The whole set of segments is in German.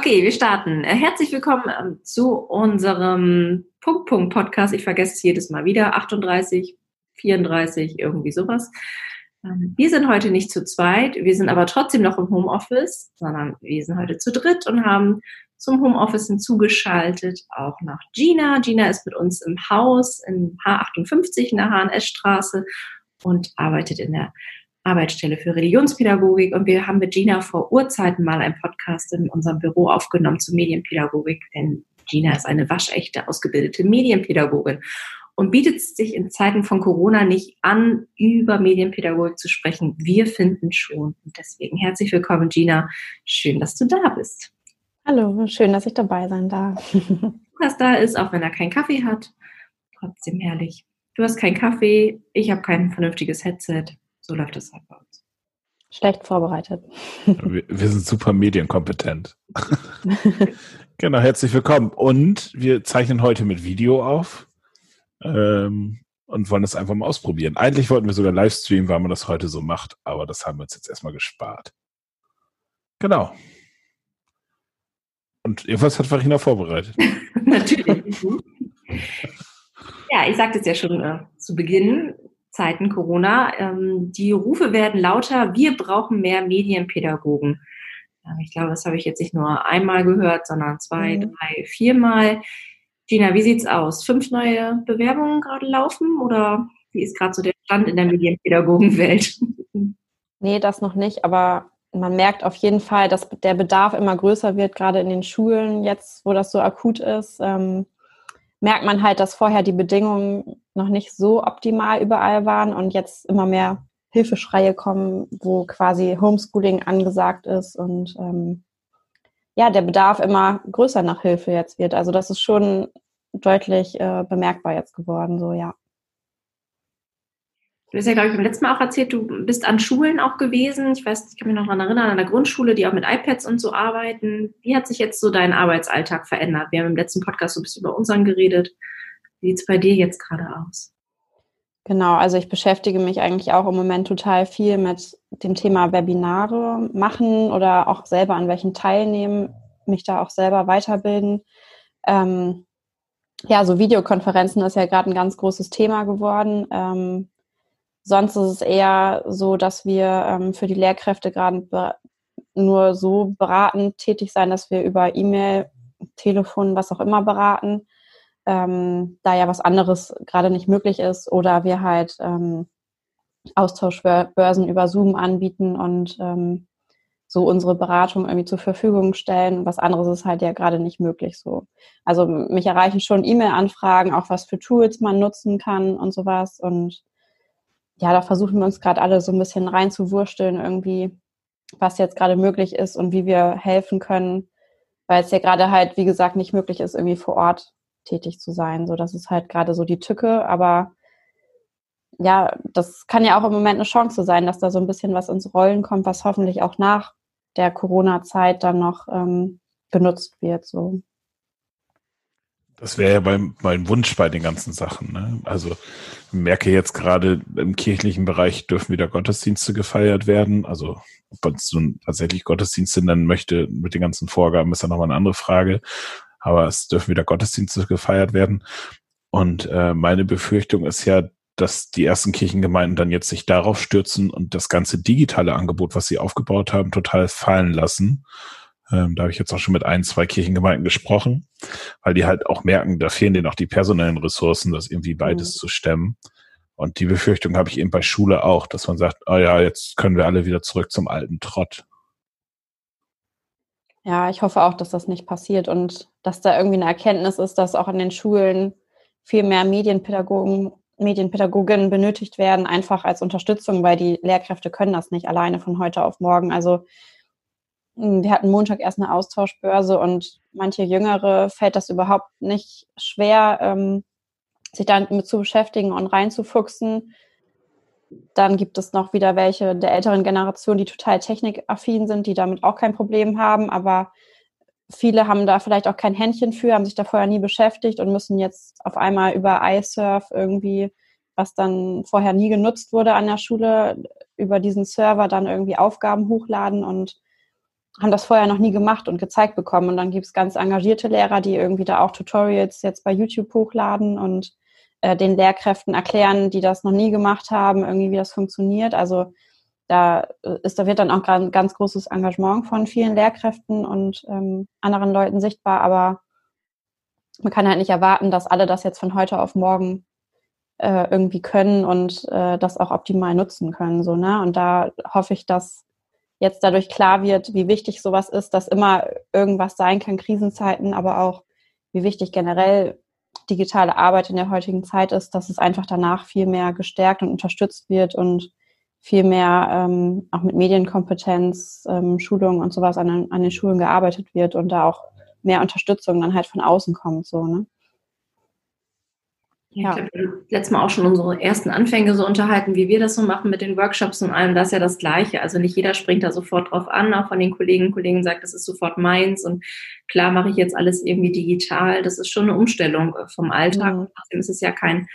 Okay, wir starten. Äh, herzlich willkommen ähm, zu unserem Punkt Punkt Podcast. Ich vergesse es jedes Mal wieder. 38, 34, irgendwie sowas. Ähm, wir sind heute nicht zu zweit, wir sind aber trotzdem noch im Homeoffice, sondern wir sind heute zu dritt und haben zum Homeoffice hinzugeschaltet auch noch Gina. Gina ist mit uns im Haus in H58 in der HNS-Straße und arbeitet in der Arbeitsstelle für Religionspädagogik und wir haben mit Gina vor Urzeiten mal einen Podcast in unserem Büro aufgenommen zu Medienpädagogik, denn Gina ist eine waschechte ausgebildete Medienpädagogin und bietet sich in Zeiten von Corona nicht an, über Medienpädagogik zu sprechen. Wir finden schon. Und deswegen herzlich willkommen, Gina. Schön, dass du da bist. Hallo, schön, dass ich dabei sein darf. Was da ist, auch wenn er keinen Kaffee hat, trotzdem herrlich. Du hast keinen Kaffee, ich habe kein vernünftiges Headset. So läuft das halt bei uns. Schlecht vorbereitet. Wir, wir sind super medienkompetent. genau, herzlich willkommen. Und wir zeichnen heute mit Video auf ähm, und wollen das einfach mal ausprobieren. Eigentlich wollten wir sogar Livestreamen, weil man das heute so macht, aber das haben wir uns jetzt erstmal gespart. Genau. Und irgendwas hat Farina vorbereitet. Natürlich. ja, ich sagte es ja schon äh, zu Beginn. Zeiten Corona. Ähm, die Rufe werden lauter, wir brauchen mehr Medienpädagogen. Ich glaube, das habe ich jetzt nicht nur einmal gehört, sondern zwei, mhm. drei, viermal. Gina, wie sieht's aus? Fünf neue Bewerbungen gerade laufen oder wie ist gerade so der Stand in der Medienpädagogenwelt? Nee, das noch nicht, aber man merkt auf jeden Fall, dass der Bedarf immer größer wird, gerade in den Schulen, jetzt wo das so akut ist. Ähm, merkt man halt, dass vorher die Bedingungen noch nicht so optimal überall waren und jetzt immer mehr Hilfeschreie kommen, wo quasi Homeschooling angesagt ist und ähm, ja, der Bedarf immer größer nach Hilfe jetzt wird. Also das ist schon deutlich äh, bemerkbar jetzt geworden, so ja. Du hast ja, glaube ich, beim letzten Mal auch erzählt, du bist an Schulen auch gewesen. Ich weiß, ich kann mich noch daran erinnern, an der Grundschule, die auch mit iPads und so arbeiten. Wie hat sich jetzt so dein Arbeitsalltag verändert? Wir haben im letzten Podcast so ein bisschen über unseren geredet. Wie sieht es bei dir jetzt gerade aus? Genau, also ich beschäftige mich eigentlich auch im Moment total viel mit dem Thema Webinare machen oder auch selber an welchen teilnehmen, mich da auch selber weiterbilden. Ähm, ja, so Videokonferenzen ist ja gerade ein ganz großes Thema geworden. Ähm, Sonst ist es eher so, dass wir ähm, für die Lehrkräfte gerade nur so beratend tätig sein, dass wir über E-Mail, Telefon, was auch immer beraten, ähm, da ja was anderes gerade nicht möglich ist oder wir halt ähm, Austauschbörsen über Zoom anbieten und ähm, so unsere Beratung irgendwie zur Verfügung stellen. Was anderes ist halt ja gerade nicht möglich so. Also mich erreichen schon E-Mail-Anfragen, auch was für Tools man nutzen kann und sowas und ja, da versuchen wir uns gerade alle so ein bisschen reinzuwursteln, irgendwie, was jetzt gerade möglich ist und wie wir helfen können, weil es ja gerade halt, wie gesagt, nicht möglich ist, irgendwie vor Ort tätig zu sein. So, das ist halt gerade so die Tücke, aber ja, das kann ja auch im Moment eine Chance sein, dass da so ein bisschen was ins Rollen kommt, was hoffentlich auch nach der Corona-Zeit dann noch ähm, genutzt wird. So. Das wäre ja mein, mein Wunsch bei den ganzen Sachen. Ne? Also merke jetzt gerade im kirchlichen Bereich dürfen wieder Gottesdienste gefeiert werden. Also ob man so tatsächlich Gottesdienste nennen möchte mit den ganzen Vorgaben, ist ja nochmal eine andere Frage. Aber es dürfen wieder Gottesdienste gefeiert werden. Und äh, meine Befürchtung ist ja, dass die ersten Kirchengemeinden dann jetzt sich darauf stürzen und das ganze digitale Angebot, was sie aufgebaut haben, total fallen lassen ähm, da habe ich jetzt auch schon mit ein, zwei Kirchengemeinden gesprochen, weil die halt auch merken, da fehlen denen auch die personellen Ressourcen, das irgendwie beides mhm. zu stemmen. Und die Befürchtung habe ich eben bei Schule auch, dass man sagt, oh ja, jetzt können wir alle wieder zurück zum alten Trott. Ja, ich hoffe auch, dass das nicht passiert und dass da irgendwie eine Erkenntnis ist, dass auch in den Schulen viel mehr Medienpädagogen, Medienpädagoginnen benötigt werden, einfach als Unterstützung, weil die Lehrkräfte können das nicht alleine von heute auf morgen. Also wir hatten Montag erst eine Austauschbörse und manche Jüngere fällt das überhaupt nicht schwer, ähm, sich damit zu beschäftigen und reinzufuchsen. Dann gibt es noch wieder welche der älteren Generation, die total technikaffin sind, die damit auch kein Problem haben, aber viele haben da vielleicht auch kein Händchen für, haben sich da vorher nie beschäftigt und müssen jetzt auf einmal über iSurf irgendwie, was dann vorher nie genutzt wurde an der Schule, über diesen Server dann irgendwie Aufgaben hochladen und haben das vorher noch nie gemacht und gezeigt bekommen. Und dann gibt es ganz engagierte Lehrer, die irgendwie da auch Tutorials jetzt bei YouTube hochladen und äh, den Lehrkräften erklären, die das noch nie gemacht haben, irgendwie wie das funktioniert. Also da äh, ist, da wird dann auch ein ganz großes Engagement von vielen Lehrkräften und ähm, anderen Leuten sichtbar, aber man kann halt nicht erwarten, dass alle das jetzt von heute auf morgen äh, irgendwie können und äh, das auch optimal nutzen können. So, ne? Und da hoffe ich, dass jetzt dadurch klar wird, wie wichtig sowas ist, dass immer irgendwas sein kann, Krisenzeiten, aber auch wie wichtig generell digitale Arbeit in der heutigen Zeit ist, dass es einfach danach viel mehr gestärkt und unterstützt wird und viel mehr ähm, auch mit Medienkompetenz, ähm, Schulung und sowas an, an den Schulen gearbeitet wird und da auch mehr Unterstützung dann halt von außen kommt, so, ne? Ja. Ich habe letztes Mal auch schon unsere ersten Anfänge so unterhalten, wie wir das so machen mit den Workshops und allem. Das ist ja das Gleiche. Also nicht jeder springt da sofort drauf an. Auch von den Kollegen und Kollegen sagt, das ist sofort meins und klar mache ich jetzt alles irgendwie digital. Das ist schon eine Umstellung vom Alltag. Mhm. Trotzdem ist es ja kein,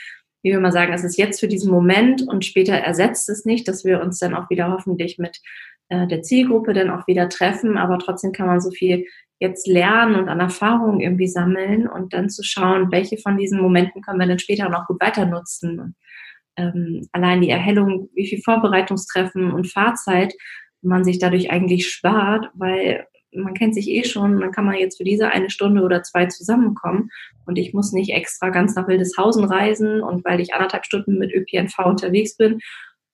wie wir mal sagen, es ist jetzt für diesen Moment und später ersetzt es nicht, dass wir uns dann auch wieder hoffentlich mit äh, der Zielgruppe dann auch wieder treffen. Aber trotzdem kann man so viel jetzt lernen und an Erfahrungen irgendwie sammeln und dann zu schauen, welche von diesen Momenten können wir dann später noch gut weiter nutzen. Und, ähm, allein die Erhellung, wie viel Vorbereitungstreffen und Fahrzeit man sich dadurch eigentlich spart, weil man kennt sich eh schon, dann kann man jetzt für diese eine Stunde oder zwei zusammenkommen und ich muss nicht extra ganz nach Wildeshausen reisen und weil ich anderthalb Stunden mit ÖPNV unterwegs bin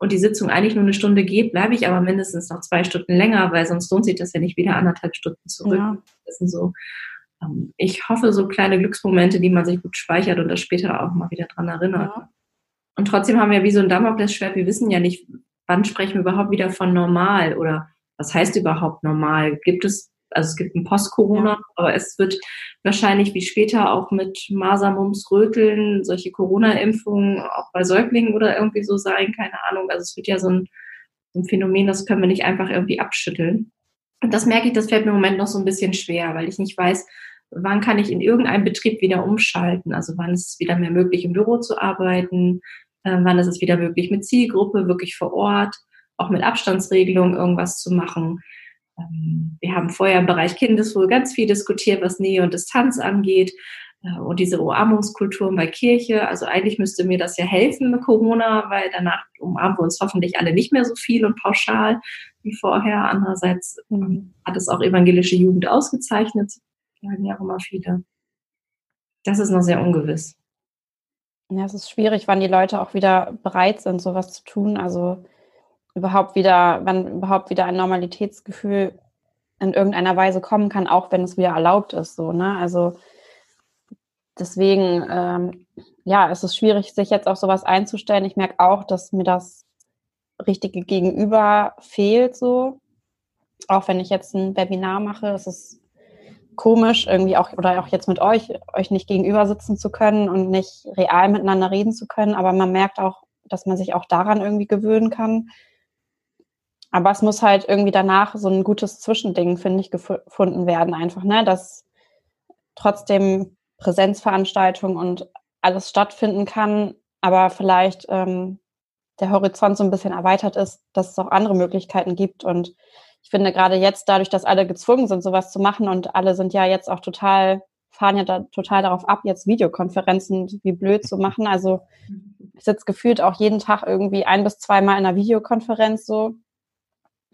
und die Sitzung eigentlich nur eine Stunde geht, bleibe ich aber mindestens noch zwei Stunden länger, weil sonst lohnt sich das ja nicht wieder anderthalb Stunden zurück. Ja. Das sind so, ähm, ich hoffe, so kleine Glücksmomente, die man sich gut speichert und das später auch mal wieder dran erinnert. Ja. Und trotzdem haben wir wie so ein Damoklesschwert, wir wissen ja nicht, wann sprechen wir überhaupt wieder von normal oder was heißt überhaupt normal? Gibt es also es gibt ein Post-Corona, ja. aber es wird wahrscheinlich wie später auch mit Masern, Mumps, Röteln, solche Corona-Impfungen auch bei Säuglingen oder irgendwie so sein, keine Ahnung. Also es wird ja so ein, so ein Phänomen, das können wir nicht einfach irgendwie abschütteln. Und das merke ich, das fällt mir im Moment noch so ein bisschen schwer, weil ich nicht weiß, wann kann ich in irgendeinem Betrieb wieder umschalten? Also wann ist es wieder mehr möglich, im Büro zu arbeiten? Äh, wann ist es wieder möglich, mit Zielgruppe, wirklich vor Ort, auch mit Abstandsregelung irgendwas zu machen? Ähm, wir haben vorher im Bereich Kindeswohl ganz viel diskutiert, was Nähe und Distanz angeht äh, und diese Umarmungskulturen bei Kirche. Also eigentlich müsste mir das ja helfen mit Corona, weil danach umarmen wir uns hoffentlich alle nicht mehr so viel und pauschal wie vorher. Andererseits mhm. hat es auch evangelische Jugend ausgezeichnet, sagen ja auch immer viele. Das ist noch sehr ungewiss. Ja, es ist schwierig, wann die Leute auch wieder bereit sind, sowas zu tun. Also überhaupt wieder, wann überhaupt wieder ein Normalitätsgefühl in irgendeiner Weise kommen kann, auch wenn es wieder erlaubt ist. So, ne? Also deswegen, ähm, ja, es ist schwierig, sich jetzt auf sowas einzustellen. Ich merke auch, dass mir das richtige Gegenüber fehlt, so. Auch wenn ich jetzt ein Webinar mache, ist es komisch, irgendwie auch, oder auch jetzt mit euch, euch nicht gegenüber sitzen zu können und nicht real miteinander reden zu können. Aber man merkt auch, dass man sich auch daran irgendwie gewöhnen kann. Aber es muss halt irgendwie danach so ein gutes Zwischending, finde ich, gefunden werden, einfach, ne? Dass trotzdem Präsenzveranstaltungen und alles stattfinden kann, aber vielleicht ähm, der Horizont so ein bisschen erweitert ist, dass es auch andere Möglichkeiten gibt. Und ich finde gerade jetzt, dadurch, dass alle gezwungen sind, sowas zu machen und alle sind ja jetzt auch total, fahren ja da total darauf ab, jetzt Videokonferenzen wie blöd zu machen. Also ich sitze gefühlt auch jeden Tag irgendwie ein bis zweimal in einer Videokonferenz so.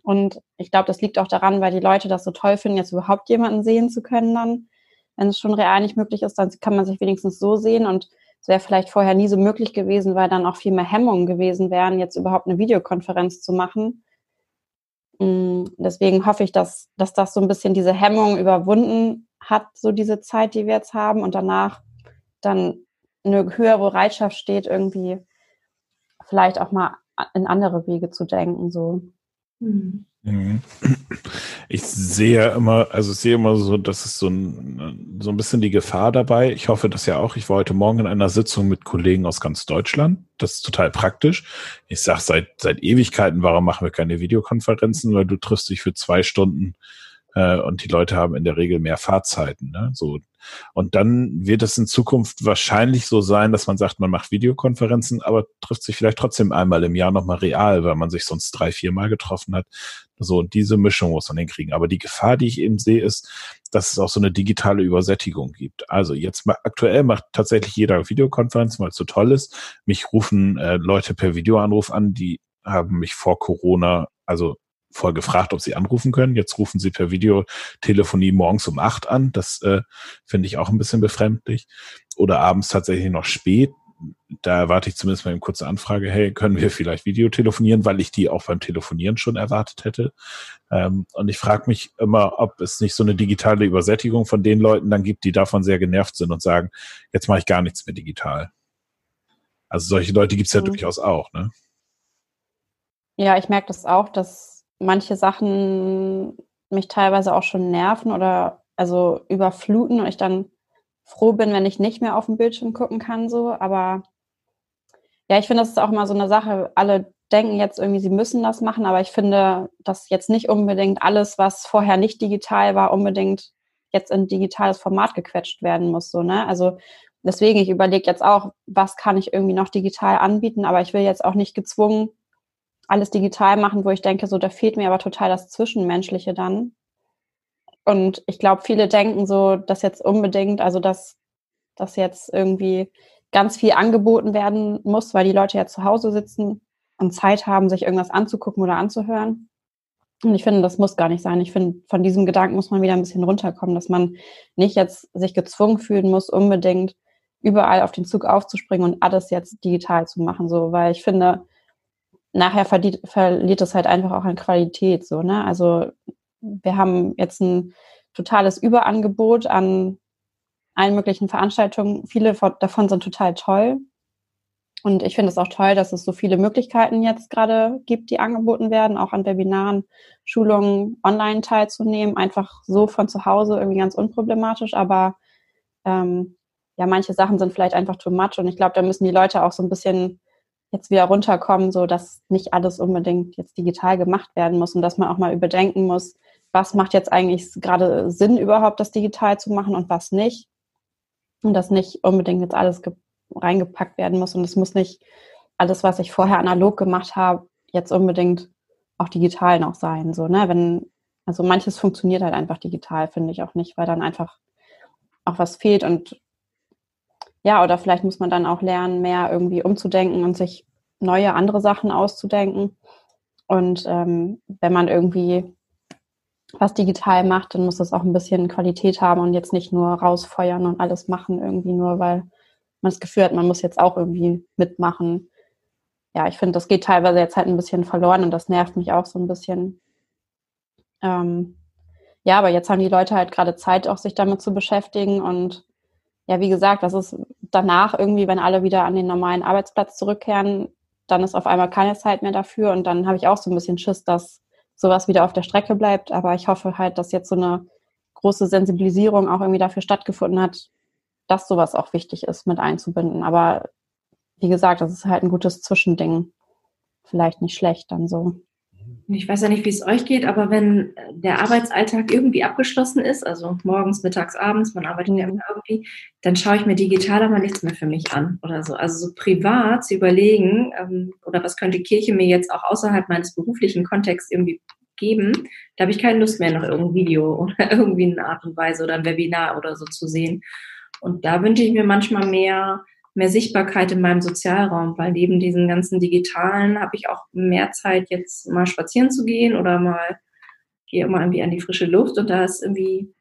Und ich glaube, das liegt auch daran, weil die Leute das so toll finden, jetzt überhaupt jemanden sehen zu können dann. Wenn es schon real nicht möglich ist, dann kann man sich wenigstens so sehen und es wäre vielleicht vorher nie so möglich gewesen, weil dann auch viel mehr Hemmungen gewesen wären, jetzt überhaupt eine Videokonferenz zu machen. Mm, deswegen hoffe ich, dass, dass das so ein bisschen diese Hemmung überwunden hat, so diese Zeit, die wir jetzt haben und danach dann eine höhere Bereitschaft steht, irgendwie vielleicht auch mal in andere Wege zu denken, so. Mhm. Ich sehe immer, also ich sehe immer so, dass es so ein, so ein bisschen die Gefahr dabei. Ich hoffe das ja auch. Ich war heute Morgen in einer Sitzung mit Kollegen aus ganz Deutschland. Das ist total praktisch. Ich sage seit, seit Ewigkeiten, warum machen wir keine Videokonferenzen? Weil du triffst dich für zwei Stunden äh, und die Leute haben in der Regel mehr Fahrzeiten. Ne? So und dann wird es in Zukunft wahrscheinlich so sein, dass man sagt, man macht Videokonferenzen, aber trifft sich vielleicht trotzdem einmal im Jahr nochmal real, weil man sich sonst drei, vier Mal getroffen hat. So, und diese Mischung muss man hinkriegen. Aber die Gefahr, die ich eben sehe, ist, dass es auch so eine digitale Übersättigung gibt. Also jetzt mal, aktuell macht tatsächlich jeder Videokonferenz, weil es so toll ist. Mich rufen äh, Leute per Videoanruf an, die haben mich vor Corona, also vorher gefragt, ob sie anrufen können. Jetzt rufen sie per Videotelefonie morgens um acht an. Das äh, finde ich auch ein bisschen befremdlich. Oder abends tatsächlich noch spät. Da erwarte ich zumindest mal eine kurze Anfrage, hey, können wir vielleicht Videotelefonieren, weil ich die auch beim Telefonieren schon erwartet hätte. Ähm, und ich frage mich immer, ob es nicht so eine digitale Übersättigung von den Leuten dann gibt, die davon sehr genervt sind und sagen, jetzt mache ich gar nichts mehr digital. Also solche Leute gibt es ja mhm. durchaus auch, ne? Ja, ich merke das auch, dass manche Sachen mich teilweise auch schon nerven oder also überfluten und ich dann froh bin, wenn ich nicht mehr auf dem Bildschirm gucken kann, so. Aber ja, ich finde, das ist auch mal so eine Sache. Alle denken jetzt irgendwie, sie müssen das machen, aber ich finde, dass jetzt nicht unbedingt alles, was vorher nicht digital war, unbedingt jetzt in digitales Format gequetscht werden muss, so, ne? Also, deswegen, ich überlege jetzt auch, was kann ich irgendwie noch digital anbieten, aber ich will jetzt auch nicht gezwungen alles digital machen, wo ich denke, so da fehlt mir aber total das Zwischenmenschliche dann. Und ich glaube, viele denken so, dass jetzt unbedingt, also dass, dass jetzt irgendwie ganz viel angeboten werden muss, weil die Leute ja zu Hause sitzen und Zeit haben, sich irgendwas anzugucken oder anzuhören. Und ich finde, das muss gar nicht sein. Ich finde, von diesem Gedanken muss man wieder ein bisschen runterkommen, dass man nicht jetzt sich gezwungen fühlen muss, unbedingt überall auf den Zug aufzuspringen und alles jetzt digital zu machen, so, weil ich finde, nachher verliert, verliert es halt einfach auch an Qualität, so, ne? Also wir haben jetzt ein totales Überangebot an allen möglichen Veranstaltungen. Viele davon sind total toll. Und ich finde es auch toll, dass es so viele Möglichkeiten jetzt gerade gibt, die angeboten werden, auch an Webinaren, Schulungen online teilzunehmen, einfach so von zu Hause irgendwie ganz unproblematisch. Aber ähm, ja, manche Sachen sind vielleicht einfach too much und ich glaube, da müssen die Leute auch so ein bisschen jetzt wieder runterkommen, so dass nicht alles unbedingt jetzt digital gemacht werden muss und dass man auch mal überdenken muss, was macht jetzt eigentlich gerade Sinn überhaupt, das digital zu machen und was nicht. Und dass nicht unbedingt jetzt alles reingepackt werden muss und es muss nicht alles, was ich vorher analog gemacht habe, jetzt unbedingt auch digital noch sein. So, ne? Wenn, also manches funktioniert halt einfach digital, finde ich auch nicht, weil dann einfach auch was fehlt und ja, oder vielleicht muss man dann auch lernen, mehr irgendwie umzudenken und sich neue andere Sachen auszudenken. Und ähm, wenn man irgendwie was digital macht, dann muss das auch ein bisschen Qualität haben und jetzt nicht nur rausfeuern und alles machen, irgendwie nur, weil man das Gefühl hat, man muss jetzt auch irgendwie mitmachen. Ja, ich finde, das geht teilweise jetzt halt ein bisschen verloren und das nervt mich auch so ein bisschen. Ähm, ja, aber jetzt haben die Leute halt gerade Zeit, auch sich damit zu beschäftigen und ja, wie gesagt, das ist danach irgendwie, wenn alle wieder an den normalen Arbeitsplatz zurückkehren, dann ist auf einmal keine Zeit mehr dafür und dann habe ich auch so ein bisschen Schiss, dass sowas wieder auf der Strecke bleibt. Aber ich hoffe halt, dass jetzt so eine große Sensibilisierung auch irgendwie dafür stattgefunden hat, dass sowas auch wichtig ist, mit einzubinden. Aber wie gesagt, das ist halt ein gutes Zwischending. Vielleicht nicht schlecht dann so ich weiß ja nicht, wie es euch geht, aber wenn der Arbeitsalltag irgendwie abgeschlossen ist, also morgens, mittags, abends, man arbeitet ja immer irgendwie, dann schaue ich mir digital aber nichts mehr für mich an oder so. Also so privat zu überlegen, ähm, oder was könnte Kirche mir jetzt auch außerhalb meines beruflichen Kontexts irgendwie geben, da habe ich keine Lust mehr, noch irgendein Video oder irgendwie eine Art und Weise oder ein Webinar oder so zu sehen. Und da wünsche ich mir manchmal mehr mehr Sichtbarkeit in meinem Sozialraum, weil neben diesen ganzen digitalen habe ich auch mehr Zeit, jetzt mal spazieren zu gehen oder mal gehe immer irgendwie an die frische Luft und da ist irgendwie,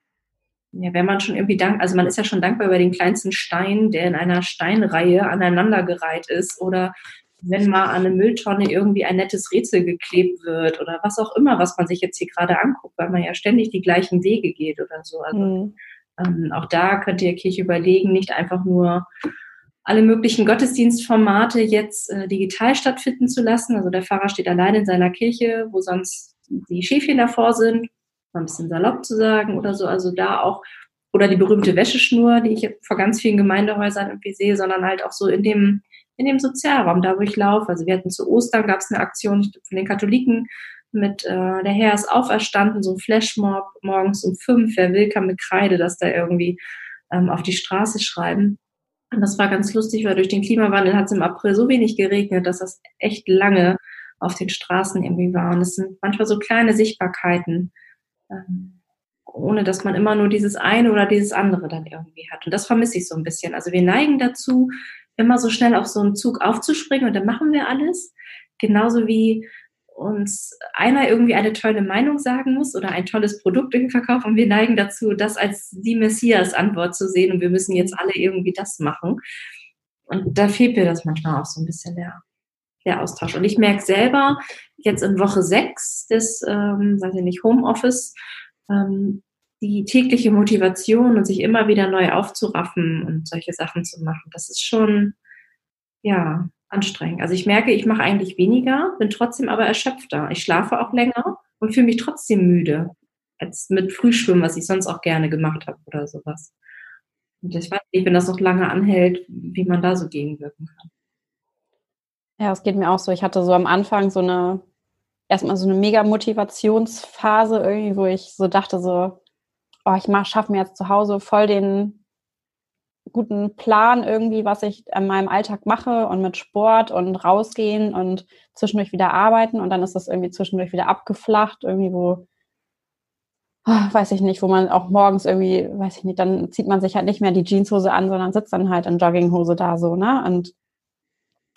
ja, wenn man schon irgendwie dank, also man ist ja schon dankbar über den kleinsten Stein, der in einer Steinreihe aneinandergereiht ist oder wenn mal an eine Mülltonne irgendwie ein nettes Rätsel geklebt wird oder was auch immer, was man sich jetzt hier gerade anguckt, weil man ja ständig die gleichen Wege geht oder so. Also mhm. ähm, auch da könnt ihr Kirche überlegen, nicht einfach nur alle möglichen Gottesdienstformate jetzt äh, digital stattfinden zu lassen. Also der Pfarrer steht allein in seiner Kirche, wo sonst die Schäfchen davor sind, mal ein bisschen salopp zu sagen oder so. Also da auch, oder die berühmte Wäscheschnur, die ich vor ganz vielen Gemeindehäusern irgendwie sehe, sondern halt auch so in dem, in dem Sozialraum, da wo ich laufe. Also wir hatten zu Ostern gab es eine Aktion von den Katholiken mit äh, der Herr ist auferstanden, so ein Flashmob morgens um fünf, wer will, kann mit Kreide das da irgendwie ähm, auf die Straße schreiben. Und das war ganz lustig, weil durch den Klimawandel hat es im April so wenig geregnet, dass das echt lange auf den Straßen irgendwie war. Und es sind manchmal so kleine Sichtbarkeiten, ähm, ohne dass man immer nur dieses eine oder dieses andere dann irgendwie hat. Und das vermisse ich so ein bisschen. Also wir neigen dazu, immer so schnell auf so einen Zug aufzuspringen und dann machen wir alles. Genauso wie uns einer irgendwie eine tolle Meinung sagen muss oder ein tolles Produkt irgendwie verkaufen und wir neigen dazu, das als die Messias-Antwort zu sehen und wir müssen jetzt alle irgendwie das machen. Und da fehlt mir das manchmal auch so ein bisschen der, der Austausch. Und ich merke selber jetzt in Woche sechs des, ähm, weiß ich nicht, Homeoffice, ähm, die tägliche Motivation und sich immer wieder neu aufzuraffen und solche Sachen zu machen, das ist schon, ja, anstrengend. Also ich merke, ich mache eigentlich weniger, bin trotzdem aber erschöpfter. Ich schlafe auch länger und fühle mich trotzdem müde als mit Frühschwimmen, was ich sonst auch gerne gemacht habe oder sowas. Und ich weiß nicht, wenn das noch lange anhält, wie man da so gegenwirken kann. Ja, es geht mir auch so. Ich hatte so am Anfang so eine, erstmal so eine mega Motivationsphase irgendwie, wo ich so dachte so, oh, ich schaffe mir jetzt zu Hause voll den guten Plan irgendwie, was ich in meinem Alltag mache und mit Sport und rausgehen und zwischendurch wieder arbeiten und dann ist das irgendwie zwischendurch wieder abgeflacht, irgendwie wo, oh, weiß ich nicht, wo man auch morgens irgendwie, weiß ich nicht, dann zieht man sich halt nicht mehr die Jeanshose an, sondern sitzt dann halt in Jogginghose da so, ne? Und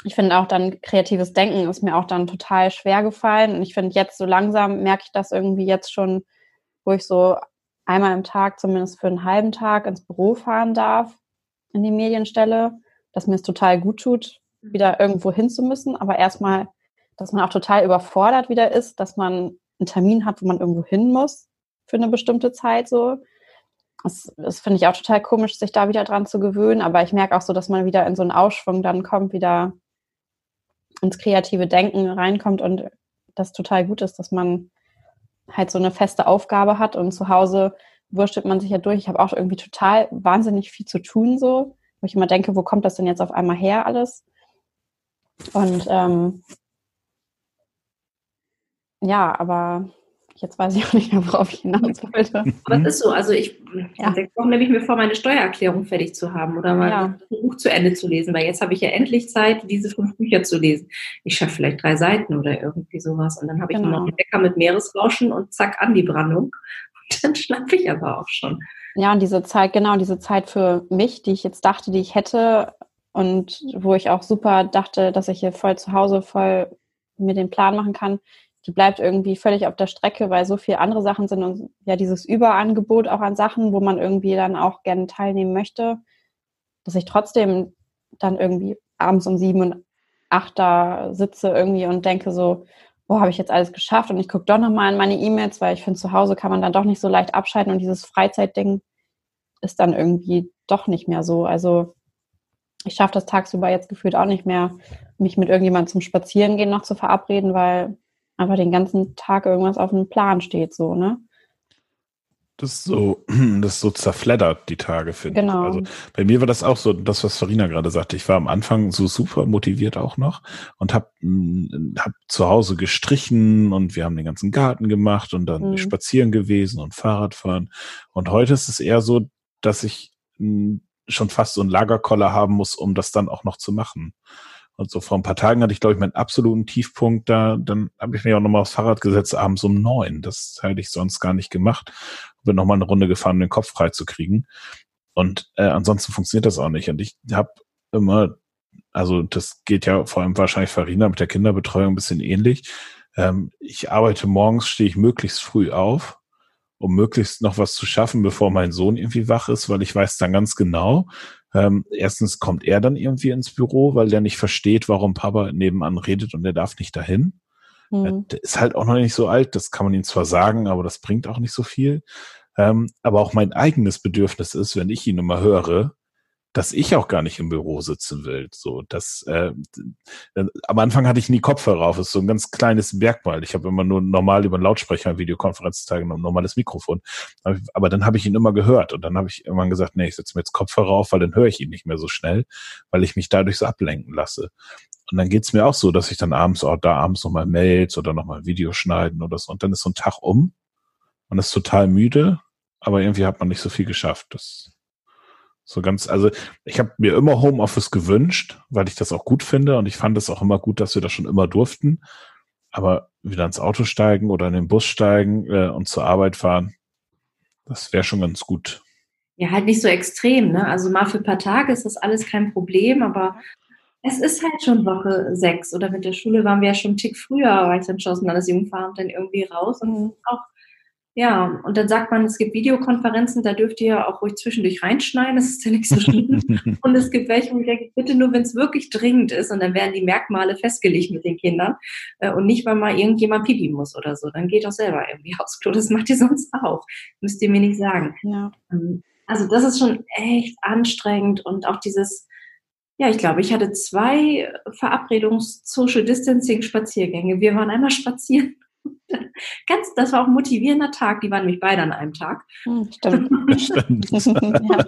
ich finde auch dann kreatives Denken ist mir auch dann total schwer gefallen und ich finde jetzt so langsam merke ich das irgendwie jetzt schon, wo ich so einmal im Tag, zumindest für einen halben Tag, ins Büro fahren darf, in die Medienstelle, dass mir es total gut tut, mhm. wieder irgendwo hin zu müssen, aber erstmal, dass man auch total überfordert wieder ist, dass man einen Termin hat, wo man irgendwo hin muss für eine bestimmte Zeit so. Das, das finde ich auch total komisch, sich da wieder dran zu gewöhnen, aber ich merke auch so, dass man wieder in so einen Ausschwung dann kommt, wieder ins kreative Denken reinkommt und das total gut ist, dass man halt so eine feste Aufgabe hat und zu Hause wurschtelt man sich ja durch. Ich habe auch irgendwie total wahnsinnig viel zu tun, so, wo ich immer denke, wo kommt das denn jetzt auf einmal her alles? Und ähm, ja, aber Jetzt weiß ich auch nicht mehr, worauf ich hinaus wollte. Aber es ist so. Also ich, ja. sechs Wochen nehme ich mir vor, meine Steuererklärung fertig zu haben oder mal ja. ein Buch zu Ende zu lesen, weil jetzt habe ich ja endlich Zeit, diese fünf Bücher zu lesen. Ich schaffe vielleicht drei Seiten oder irgendwie sowas. Und dann habe ich genau. noch einen Bäcker mit Meeresrauschen und zack an die Brandung. Dann schlafe ich aber auch schon. Ja, und diese Zeit, genau, diese Zeit für mich, die ich jetzt dachte, die ich hätte und wo ich auch super dachte, dass ich hier voll zu Hause voll mir den Plan machen kann, die bleibt irgendwie völlig auf der Strecke, weil so viele andere Sachen sind und ja dieses Überangebot auch an Sachen, wo man irgendwie dann auch gerne teilnehmen möchte, dass ich trotzdem dann irgendwie abends um sieben und acht da sitze irgendwie und denke so, boah, habe ich jetzt alles geschafft und ich gucke doch nochmal in meine E-Mails, weil ich finde, zu Hause kann man dann doch nicht so leicht abschalten und dieses Freizeitding ist dann irgendwie doch nicht mehr so. Also ich schaffe das tagsüber jetzt gefühlt auch nicht mehr, mich mit irgendjemandem zum Spazierengehen noch zu verabreden, weil einfach den ganzen Tag irgendwas auf dem Plan steht, so, ne? Das ist so, das so zerfleddert, die Tage, finde genau. ich. Also bei mir war das auch so, das, was Farina gerade sagte. Ich war am Anfang so super motiviert auch noch und habe hm, hab zu Hause gestrichen und wir haben den ganzen Garten gemacht und dann mhm. spazieren gewesen und Fahrradfahren. Und heute ist es eher so, dass ich hm, schon fast so einen Lagerkoller haben muss, um das dann auch noch zu machen. Und so vor ein paar Tagen hatte ich, glaube ich, meinen absoluten Tiefpunkt da. Dann habe ich mich auch nochmal aufs Fahrrad gesetzt, abends um neun. Das hätte ich sonst gar nicht gemacht. Bin nochmal eine Runde gefahren, um den Kopf frei zu kriegen. Und äh, ansonsten funktioniert das auch nicht. Und ich habe immer, also das geht ja vor allem wahrscheinlich Farina mit der Kinderbetreuung ein bisschen ähnlich. Ähm, ich arbeite morgens, stehe ich möglichst früh auf, um möglichst noch was zu schaffen, bevor mein Sohn irgendwie wach ist, weil ich weiß dann ganz genau, ähm, erstens kommt er dann irgendwie ins Büro, weil der nicht versteht, warum Papa nebenan redet und er darf nicht dahin. Mhm. Der ist halt auch noch nicht so alt, das kann man ihm zwar sagen, aber das bringt auch nicht so viel. Ähm, aber auch mein eigenes Bedürfnis ist, wenn ich ihn immer höre, dass ich auch gar nicht im Büro sitzen will. So, das äh, am Anfang hatte ich nie Kopfhörer auf, das ist so ein ganz kleines Merkmal. Ich habe immer nur normal über einen Lautsprecher Videokonferenz teilgenommen, normales Mikrofon. Aber dann habe ich ihn immer gehört und dann habe ich irgendwann gesagt, nee, ich setze mir jetzt Kopfhörer auf, weil dann höre ich ihn nicht mehr so schnell, weil ich mich dadurch so ablenken lasse. Und dann geht's mir auch so, dass ich dann abends auch da abends nochmal Mails oder nochmal Video schneiden oder so. Und dann ist so ein Tag um. Man ist total müde, aber irgendwie hat man nicht so viel geschafft. Das so ganz, also ich habe mir immer Homeoffice gewünscht, weil ich das auch gut finde und ich fand es auch immer gut, dass wir das schon immer durften. Aber wieder ins Auto steigen oder in den Bus steigen äh, und zur Arbeit fahren, das wäre schon ganz gut. Ja, halt nicht so extrem, ne? Also mal für ein paar Tage ist das alles kein Problem, aber es ist halt schon Woche sechs oder mit der Schule waren wir ja schon einen Tick früher, war ich dann schon aus dem Landesjugendverein dann irgendwie raus und auch ja, und dann sagt man, es gibt Videokonferenzen, da dürft ihr auch ruhig zwischendurch reinschneiden, das ist ja nicht so schlimm. und es gibt welche, wo ich denke, bitte nur, wenn es wirklich dringend ist und dann werden die Merkmale festgelegt mit den Kindern äh, und nicht, weil mal irgendjemand pipi muss oder so. Dann geht auch selber irgendwie aufs Klo, das macht ihr sonst auch. Müsst ihr mir nicht sagen. Ja. Ähm, also das ist schon echt anstrengend und auch dieses, ja, ich glaube, ich hatte zwei Verabredungs-Social Distancing-Spaziergänge. Wir waren einmal spazieren Ganz, das war auch ein motivierender Tag. Die waren nämlich beide an einem Tag. Hm, stimmt. Stimmt. ja.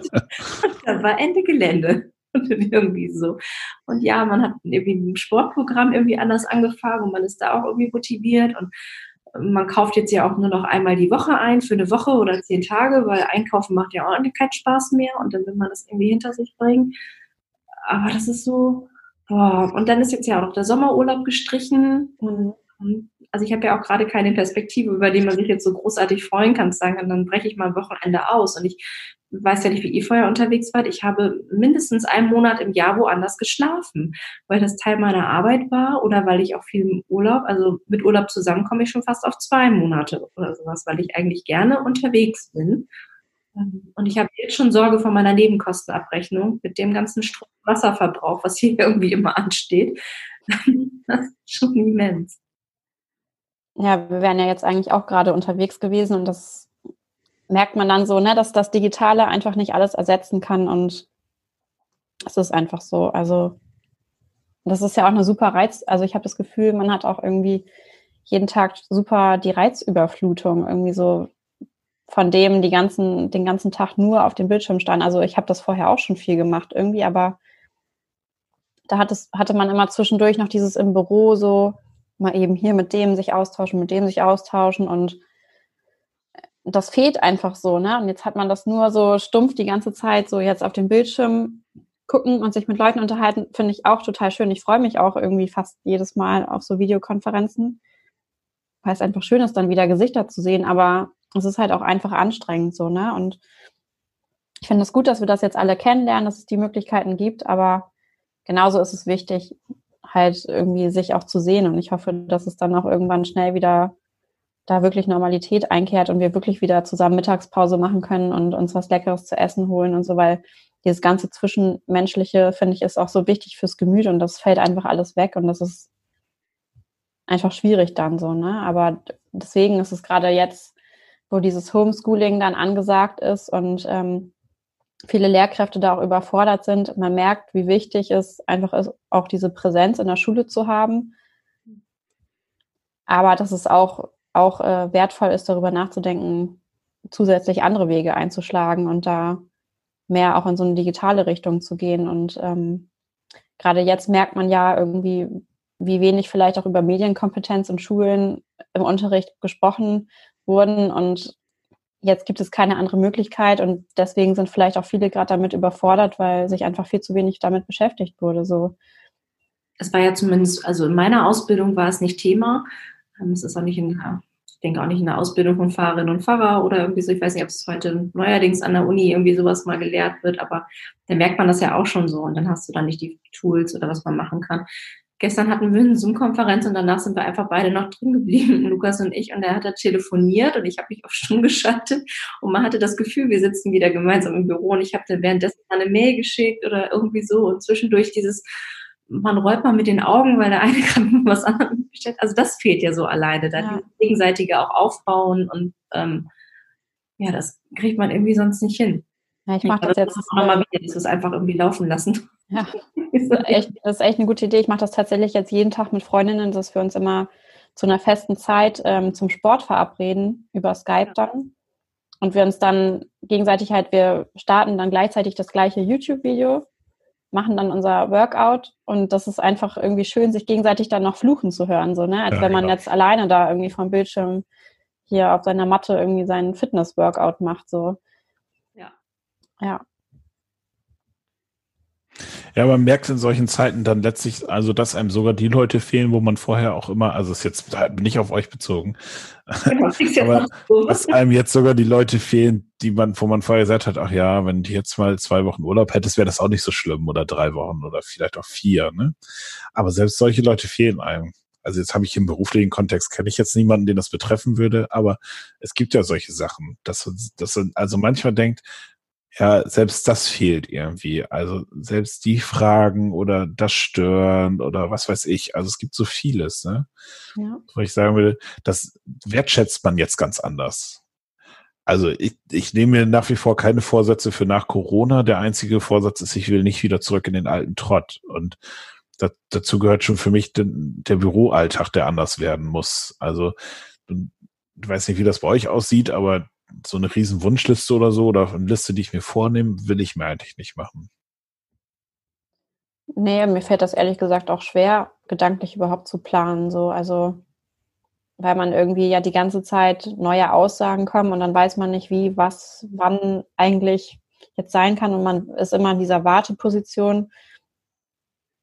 Da war Ende Gelände. irgendwie so. Und ja, man hat irgendwie ein Sportprogramm irgendwie anders angefangen und man ist da auch irgendwie motiviert und man kauft jetzt ja auch nur noch einmal die Woche ein für eine Woche oder zehn Tage, weil Einkaufen macht ja auch keinen Spaß mehr und dann will man das irgendwie hinter sich bringen. Aber das ist so, boah. Und dann ist jetzt ja auch noch der Sommerurlaub gestrichen und also ich habe ja auch gerade keine Perspektive, über die man sich jetzt so großartig freuen kann, zu sagen, dann breche ich mal ein Wochenende aus. Und ich weiß ja nicht, wie ihr vorher unterwegs wart. Ich habe mindestens einen Monat im Jahr woanders geschlafen, weil das Teil meiner Arbeit war oder weil ich auch viel im Urlaub, also mit Urlaub zusammen komme ich schon fast auf zwei Monate oder sowas, weil ich eigentlich gerne unterwegs bin. Und ich habe jetzt schon Sorge vor meiner Nebenkostenabrechnung mit dem ganzen Wasserverbrauch, was hier irgendwie immer ansteht. Das ist schon immens ja, wir wären ja jetzt eigentlich auch gerade unterwegs gewesen und das merkt man dann so, ne, dass das Digitale einfach nicht alles ersetzen kann und es ist einfach so. Also das ist ja auch eine super Reiz. Also ich habe das Gefühl, man hat auch irgendwie jeden Tag super die Reizüberflutung irgendwie so von dem die ganzen den ganzen Tag nur auf dem Bildschirm stand. Also ich habe das vorher auch schon viel gemacht irgendwie, aber da hat es, hatte man immer zwischendurch noch dieses im Büro so mal eben hier mit dem sich austauschen, mit dem sich austauschen und das fehlt einfach so, ne? Und jetzt hat man das nur so stumpf die ganze Zeit so jetzt auf dem Bildschirm gucken und sich mit Leuten unterhalten, finde ich auch total schön. Ich freue mich auch irgendwie fast jedes Mal auf so Videokonferenzen, weil es einfach schön ist, dann wieder Gesichter zu sehen, aber es ist halt auch einfach anstrengend so, ne? Und ich finde es gut, dass wir das jetzt alle kennenlernen, dass es die Möglichkeiten gibt, aber genauso ist es wichtig, halt irgendwie sich auch zu sehen. Und ich hoffe, dass es dann auch irgendwann schnell wieder da wirklich Normalität einkehrt und wir wirklich wieder zusammen Mittagspause machen können und uns was Leckeres zu essen holen und so, weil dieses ganze Zwischenmenschliche, finde ich, ist auch so wichtig fürs Gemüt und das fällt einfach alles weg und das ist einfach schwierig dann so, ne? Aber deswegen ist es gerade jetzt, wo dieses Homeschooling dann angesagt ist und ähm, viele Lehrkräfte da auch überfordert sind. Man merkt, wie wichtig es einfach ist, auch diese Präsenz in der Schule zu haben. Aber dass es auch, auch äh, wertvoll ist, darüber nachzudenken, zusätzlich andere Wege einzuschlagen und da mehr auch in so eine digitale Richtung zu gehen. Und ähm, gerade jetzt merkt man ja irgendwie, wie wenig vielleicht auch über Medienkompetenz in Schulen im Unterricht gesprochen wurden und jetzt gibt es keine andere Möglichkeit und deswegen sind vielleicht auch viele gerade damit überfordert, weil sich einfach viel zu wenig damit beschäftigt wurde. So. Es war ja zumindest, also in meiner Ausbildung war es nicht Thema. Ähm, es ist auch nicht in, ich denke auch nicht in der Ausbildung von Fahrerinnen und Fahrer oder irgendwie so. Ich weiß nicht, ob es heute neuerdings an der Uni irgendwie sowas mal gelehrt wird, aber da merkt man das ja auch schon so und dann hast du dann nicht die Tools oder was man machen kann. Gestern hatten wir eine Zoom-Konferenz und danach sind wir einfach beide noch drin geblieben, Lukas und ich. Und er hat da telefoniert und ich habe mich auf Stumm geschaltet. Und man hatte das Gefühl, wir sitzen wieder gemeinsam im Büro und ich habe dann währenddessen eine Mail geschickt oder irgendwie so. Und zwischendurch dieses, man rollt mal mit den Augen, weil der eine gerade was anderes bestellt. Also das fehlt ja so alleine, da ja. gegenseitige auch aufbauen und ähm, ja, das kriegt man irgendwie sonst nicht hin. Ja, ich mache das, das jetzt nochmal wieder, das ist einfach irgendwie laufen lassen. Ja, das ist echt, das ist echt eine gute Idee. Ich mache das tatsächlich jetzt jeden Tag mit Freundinnen, dass wir uns immer zu einer festen Zeit ähm, zum Sport verabreden, über Skype dann. Und wir uns dann gegenseitig halt, wir starten dann gleichzeitig das gleiche YouTube-Video machen dann unser Workout und das ist einfach irgendwie schön, sich gegenseitig dann noch fluchen zu hören, so, ne? Als ja, wenn man genau. jetzt alleine da irgendwie vom Bildschirm hier auf seiner Matte irgendwie seinen Fitness-Workout macht, so. Ja. Ja. Man merkt in solchen Zeiten dann letztlich, also dass einem sogar die Leute fehlen, wo man vorher auch immer, also ist jetzt nicht auf euch bezogen, genau, aber dass einem jetzt sogar die Leute fehlen, die man, wo man vorher gesagt hat, ach ja, wenn du jetzt mal zwei Wochen Urlaub hättest, wäre das auch nicht so schlimm oder drei Wochen oder vielleicht auch vier, ne? Aber selbst solche Leute fehlen einem. Also jetzt habe ich im beruflichen Kontext kenne ich jetzt niemanden, den das betreffen würde, aber es gibt ja solche Sachen, dass, dass also manchmal denkt, ja, selbst das fehlt irgendwie. Also selbst die Fragen oder das Stören oder was weiß ich. Also es gibt so vieles, ne? Ja. Wo ich sagen will, das wertschätzt man jetzt ganz anders. Also ich, ich nehme mir nach wie vor keine Vorsätze für nach Corona. Der einzige Vorsatz ist, ich will nicht wieder zurück in den alten Trott. Und das, dazu gehört schon für mich den, der Büroalltag, der anders werden muss. Also ich weiß nicht, wie das bei euch aussieht, aber so eine riesen Wunschliste oder so oder eine Liste, die ich mir vornehme, will ich mir eigentlich nicht machen. Nee, mir fällt das ehrlich gesagt auch schwer, gedanklich überhaupt zu planen. So, also weil man irgendwie ja die ganze Zeit neue Aussagen kommen und dann weiß man nicht, wie, was, wann eigentlich jetzt sein kann und man ist immer in dieser Warteposition.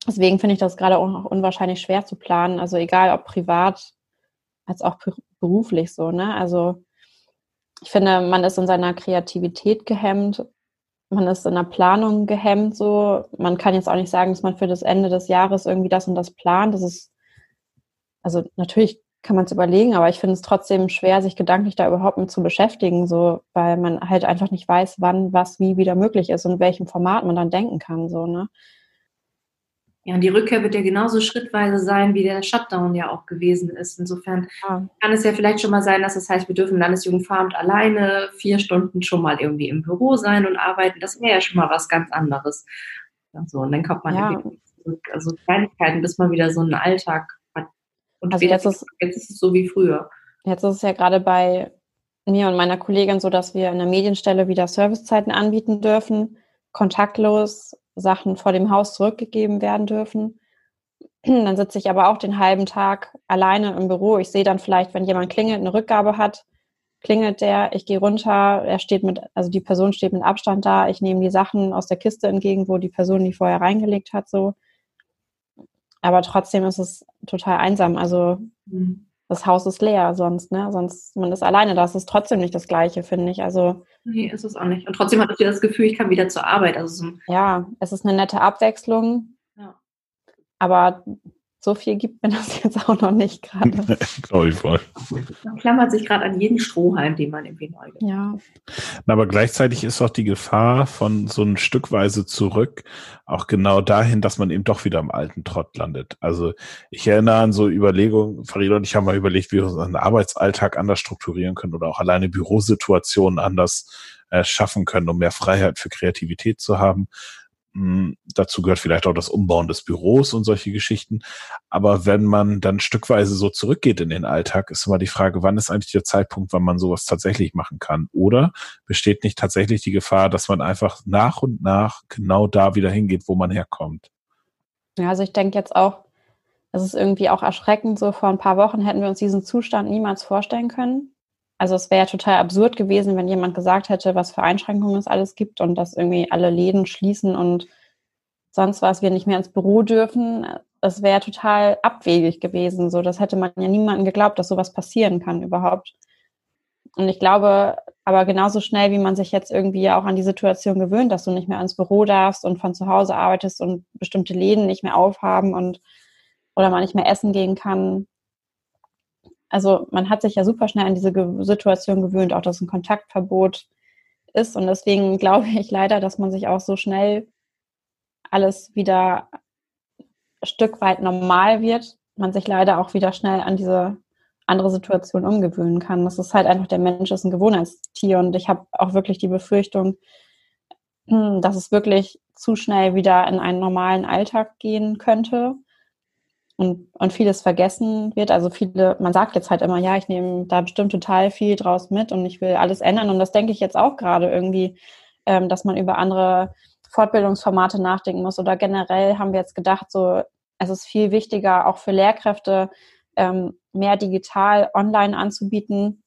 Deswegen finde ich das gerade auch unwahrscheinlich schwer zu planen. Also egal ob privat als auch beruflich so, ne? Also ich finde, man ist in seiner Kreativität gehemmt, man ist in der Planung gehemmt so. Man kann jetzt auch nicht sagen, dass man für das Ende des Jahres irgendwie das und das plant. Das ist, also natürlich kann man es überlegen, aber ich finde es trotzdem schwer, sich gedanklich da überhaupt mit zu beschäftigen, so, weil man halt einfach nicht weiß, wann was wie wieder möglich ist und in welchem Format man dann denken kann, so, ne? Ja, und die Rückkehr wird ja genauso schrittweise sein, wie der Shutdown ja auch gewesen ist. Insofern ja. kann es ja vielleicht schon mal sein, dass es das heißt, wir dürfen Landesjugendveramt alleine vier Stunden schon mal irgendwie im Büro sein und arbeiten. Das wäre ja schon mal was ganz anderes. Also, und dann kommt man ja. zurück. Also Kleinigkeiten, bis man wieder so einen Alltag hat. Und also jetzt ist, jetzt ist es so wie früher. Jetzt ist es ja gerade bei mir und meiner Kollegin so, dass wir in der Medienstelle wieder Servicezeiten anbieten dürfen, kontaktlos Sachen vor dem Haus zurückgegeben werden dürfen. Dann sitze ich aber auch den halben Tag alleine im Büro. Ich sehe dann vielleicht, wenn jemand klingelt, eine Rückgabe hat, klingelt der, ich gehe runter, er steht mit, also die Person steht mit Abstand da, ich nehme die Sachen aus der Kiste entgegen, wo die Person die vorher reingelegt hat, so. Aber trotzdem ist es total einsam. Also mhm das Haus ist leer sonst, ne? Sonst, man ist alleine, das ist trotzdem nicht das Gleiche, finde ich. Also. Nee, ist es auch nicht. Und trotzdem hatte ich das Gefühl, ich kann wieder zur Arbeit. Also so ja, es ist eine nette Abwechslung. Ja. Aber so viel gibt mir das jetzt auch noch nicht gerade. Glaube ich voll. Man klammert sich gerade an jeden Strohhalm, den man irgendwie neu gibt. Ja. Aber gleichzeitig ist auch die Gefahr von so ein Stückweise zurück auch genau dahin, dass man eben doch wieder im alten Trott landet. Also ich erinnere an so Überlegungen, Farida und ich haben mal überlegt, wie wir unseren Arbeitsalltag anders strukturieren können oder auch alleine Bürosituationen anders äh, schaffen können, um mehr Freiheit für Kreativität zu haben. Hm, dazu gehört vielleicht auch das Umbauen des Büros und solche Geschichten. Aber wenn man dann stückweise so zurückgeht in den Alltag, ist immer die Frage, wann ist eigentlich der Zeitpunkt, wann man sowas tatsächlich machen kann? Oder besteht nicht tatsächlich die Gefahr, dass man einfach nach und nach genau da wieder hingeht, wo man herkommt? Ja, also ich denke jetzt auch, es ist irgendwie auch erschreckend. So vor ein paar Wochen hätten wir uns diesen Zustand niemals vorstellen können. Also es wäre ja total absurd gewesen, wenn jemand gesagt hätte, was für Einschränkungen es alles gibt und dass irgendwie alle Läden schließen und sonst was, wir nicht mehr ins Büro dürfen. Es wäre total abwegig gewesen. So, das hätte man ja niemandem geglaubt, dass sowas passieren kann überhaupt. Und ich glaube, aber genauso schnell, wie man sich jetzt irgendwie auch an die Situation gewöhnt, dass du nicht mehr ins Büro darfst und von zu Hause arbeitest und bestimmte Läden nicht mehr aufhaben und oder man nicht mehr essen gehen kann, also man hat sich ja super schnell an diese Situation gewöhnt, auch dass ein Kontaktverbot ist. Und deswegen glaube ich leider, dass man sich auch so schnell alles wieder ein Stück weit normal wird, man sich leider auch wieder schnell an diese andere Situation umgewöhnen kann. Das ist halt einfach, der Mensch ist ein Gewohnheitstier und ich habe auch wirklich die Befürchtung, hm, dass es wirklich zu schnell wieder in einen normalen Alltag gehen könnte und, und vieles vergessen wird. Also viele, man sagt jetzt halt immer, ja, ich nehme da bestimmt total viel draus mit und ich will alles ändern. Und das denke ich jetzt auch gerade irgendwie, ähm, dass man über andere Fortbildungsformate nachdenken muss. Oder generell haben wir jetzt gedacht, so es ist viel wichtiger, auch für Lehrkräfte ähm, mehr digital online anzubieten,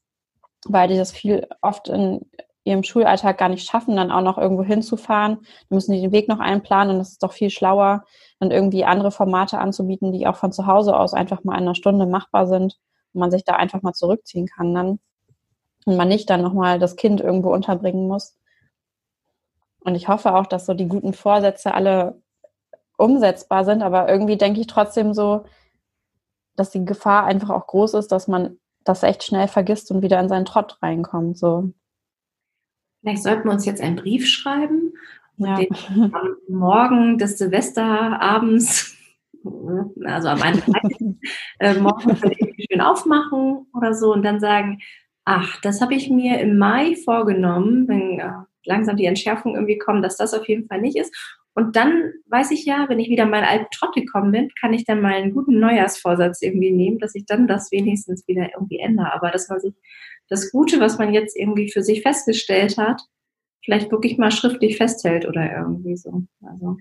weil die das viel oft in ihrem Schulalltag gar nicht schaffen, dann auch noch irgendwo hinzufahren. Dann müssen die den Weg noch einplanen und es ist doch viel schlauer, dann irgendwie andere Formate anzubieten, die auch von zu Hause aus einfach mal in einer Stunde machbar sind und man sich da einfach mal zurückziehen kann dann und man nicht dann nochmal das Kind irgendwo unterbringen muss. Und ich hoffe auch, dass so die guten Vorsätze alle umsetzbar sind, aber irgendwie denke ich trotzdem so, dass die Gefahr einfach auch groß ist, dass man das echt schnell vergisst und wieder in seinen Trott reinkommt. So. Vielleicht sollten wir uns jetzt einen Brief schreiben und ja. den am Morgen des Silvesterabends, also am 31. äh, morgen schön aufmachen oder so und dann sagen, ach, das habe ich mir im Mai vorgenommen, wenn äh, langsam die Entschärfung irgendwie kommt, dass das auf jeden Fall nicht ist. Und dann weiß ich ja, wenn ich wieder meinen alten Trott gekommen bin, kann ich dann mal einen guten Neujahrsvorsatz irgendwie nehmen, dass ich dann das wenigstens wieder irgendwie ändere. Aber dass man sich das Gute, was man jetzt irgendwie für sich festgestellt hat, vielleicht wirklich mal schriftlich festhält oder irgendwie so. Also,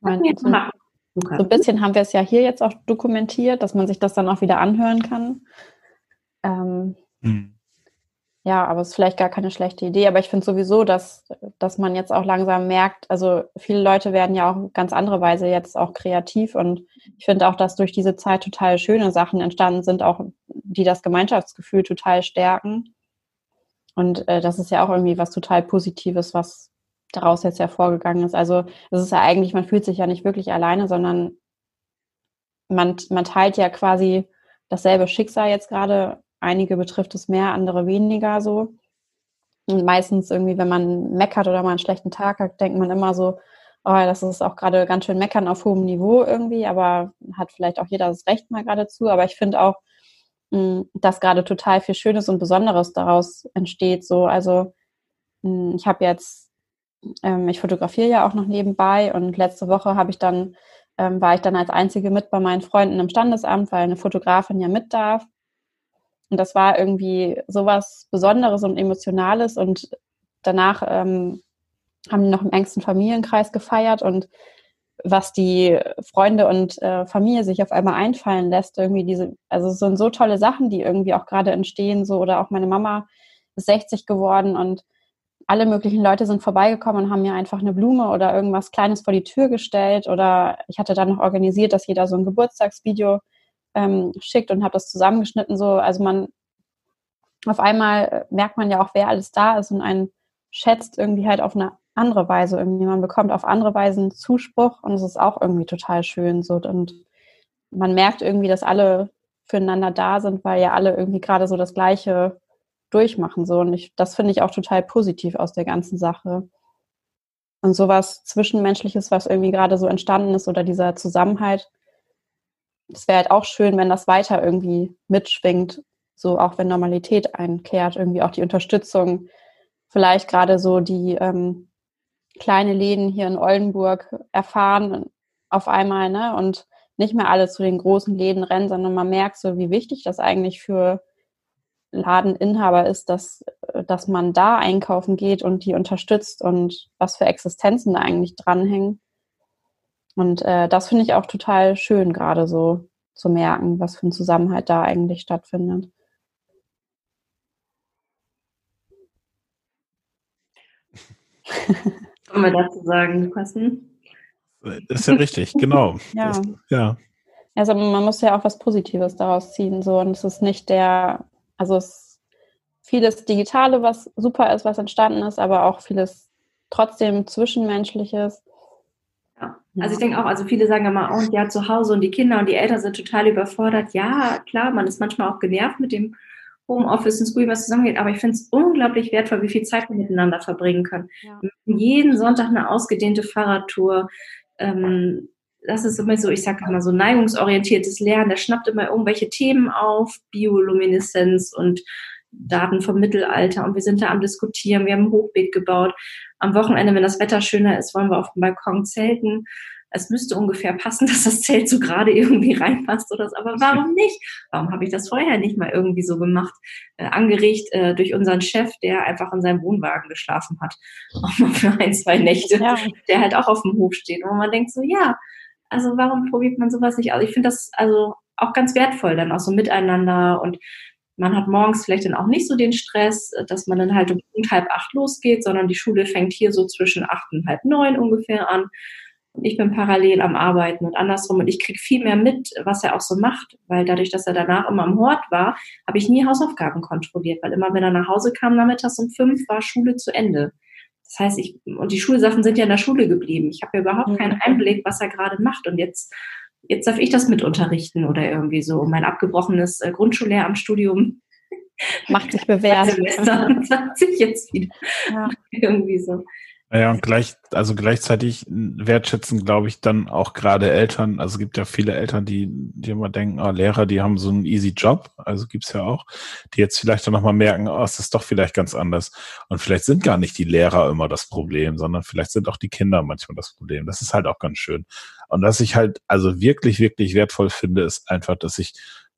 mein, so, so ein bisschen haben wir es ja hier jetzt auch dokumentiert, dass man sich das dann auch wieder anhören kann. Ähm, hm. Ja, aber es ist vielleicht gar keine schlechte Idee. Aber ich finde sowieso, dass, dass man jetzt auch langsam merkt, also viele Leute werden ja auch ganz andere Weise jetzt auch kreativ. Und ich finde auch, dass durch diese Zeit total schöne Sachen entstanden sind, auch die das Gemeinschaftsgefühl total stärken. Und äh, das ist ja auch irgendwie was total Positives, was daraus jetzt hervorgegangen ist. Also es ist ja eigentlich, man fühlt sich ja nicht wirklich alleine, sondern man, man teilt ja quasi dasselbe Schicksal jetzt gerade Einige betrifft es mehr, andere weniger so. Und meistens irgendwie, wenn man meckert oder mal einen schlechten Tag hat, denkt man immer so, oh, das ist auch gerade ganz schön meckern auf hohem Niveau irgendwie, aber hat vielleicht auch jeder das Recht mal geradezu. Aber ich finde auch, mm, dass gerade total viel Schönes und Besonderes daraus entsteht. So, also mm, ich habe jetzt, ähm, ich fotografiere ja auch noch nebenbei und letzte Woche habe ich dann, ähm, war ich dann als Einzige mit bei meinen Freunden im Standesamt, weil eine Fotografin ja mit darf. Und das war irgendwie sowas Besonderes und Emotionales. Und danach ähm, haben die noch im engsten Familienkreis gefeiert und was die Freunde und äh, Familie sich auf einmal einfallen lässt, irgendwie diese, also es sind so tolle Sachen, die irgendwie auch gerade entstehen, so oder auch meine Mama ist 60 geworden und alle möglichen Leute sind vorbeigekommen und haben mir einfach eine Blume oder irgendwas Kleines vor die Tür gestellt oder ich hatte dann noch organisiert, dass jeder so ein Geburtstagsvideo ähm, schickt und habe das zusammengeschnitten. So, also man auf einmal äh, merkt man ja auch, wer alles da ist und einen schätzt irgendwie halt auf eine andere Weise irgendwie. Man bekommt auf andere Weisen Zuspruch und es ist auch irgendwie total schön so und man merkt irgendwie, dass alle füreinander da sind, weil ja alle irgendwie gerade so das Gleiche durchmachen so und ich, das finde ich auch total positiv aus der ganzen Sache. Und sowas Zwischenmenschliches, was irgendwie gerade so entstanden ist oder dieser Zusammenhalt, es wäre halt auch schön, wenn das weiter irgendwie mitschwingt, so auch wenn Normalität einkehrt, irgendwie auch die Unterstützung, vielleicht gerade so die ähm, kleine Läden hier in Oldenburg erfahren auf einmal, ne? Und nicht mehr alle zu den großen Läden rennen, sondern man merkt so, wie wichtig das eigentlich für Ladeninhaber ist, dass, dass man da einkaufen geht und die unterstützt und was für Existenzen da eigentlich dranhängen. Und äh, das finde ich auch total schön, gerade so zu merken, was für ein Zusammenhalt da eigentlich stattfindet. Wollen wir dazu sagen, Lukas? Das ist ja richtig, genau. ja. Das, ja. Also man muss ja auch was Positives daraus ziehen. So. Und es ist nicht der, also es ist vieles Digitale, was super ist, was entstanden ist, aber auch vieles trotzdem Zwischenmenschliches. Also ich denke auch, also viele sagen immer, oh, ja, zu Hause und die Kinder und die Eltern sind total überfordert. Ja, klar, man ist manchmal auch genervt mit dem Homeoffice und School, was zusammengeht, aber ich finde es unglaublich wertvoll, wie viel Zeit wir miteinander verbringen können. Ja. Jeden Sonntag eine ausgedehnte Fahrradtour. Ähm, das ist immer so, ich sage immer so neigungsorientiertes Lernen. Der schnappt immer irgendwelche Themen auf, Biolumineszenz und Daten vom Mittelalter und wir sind da am Diskutieren. Wir haben ein Hochbeet gebaut. Am Wochenende, wenn das Wetter schöner ist, wollen wir auf dem Balkon zelten. Es müsste ungefähr passen, dass das Zelt so gerade irgendwie reinpasst oder so. Aber warum nicht? Warum habe ich das vorher nicht mal irgendwie so gemacht? Äh, angeregt äh, durch unseren Chef, der einfach in seinem Wohnwagen geschlafen hat. Auch mal für ein, zwei Nächte, ja. der halt auch auf dem Hof steht. Und man denkt so, ja, also warum probiert man sowas nicht aus? Ich finde das also auch ganz wertvoll, dann auch so miteinander und man hat morgens vielleicht dann auch nicht so den Stress, dass man dann halt um halb acht losgeht, sondern die Schule fängt hier so zwischen acht und halb neun ungefähr an. Ich bin parallel am Arbeiten und andersrum. Und ich kriege viel mehr mit, was er auch so macht, weil dadurch, dass er danach immer am Hort war, habe ich nie Hausaufgaben kontrolliert, weil immer, wenn er nach Hause kam, nachmittags um fünf, war Schule zu Ende. Das heißt, ich, und die Schulsachen sind ja in der Schule geblieben. Ich habe ja überhaupt mhm. keinen Einblick, was er gerade macht. Und jetzt jetzt darf ich das mit unterrichten oder irgendwie so. Mein abgebrochenes äh, Grundschullehramtsstudium macht sich bewährt. sagt sich jetzt wieder. Ja. irgendwie so. Ja, und gleich, also gleichzeitig wertschätzen, glaube ich, dann auch gerade Eltern. Also es gibt ja viele Eltern, die, die immer denken, oh, Lehrer, die haben so einen easy Job. Also gibt's ja auch, die jetzt vielleicht dann nochmal merken, oh, es ist doch vielleicht ganz anders. Und vielleicht sind gar nicht die Lehrer immer das Problem, sondern vielleicht sind auch die Kinder manchmal das Problem. Das ist halt auch ganz schön. Und was ich halt also wirklich, wirklich wertvoll finde, ist einfach, dass ich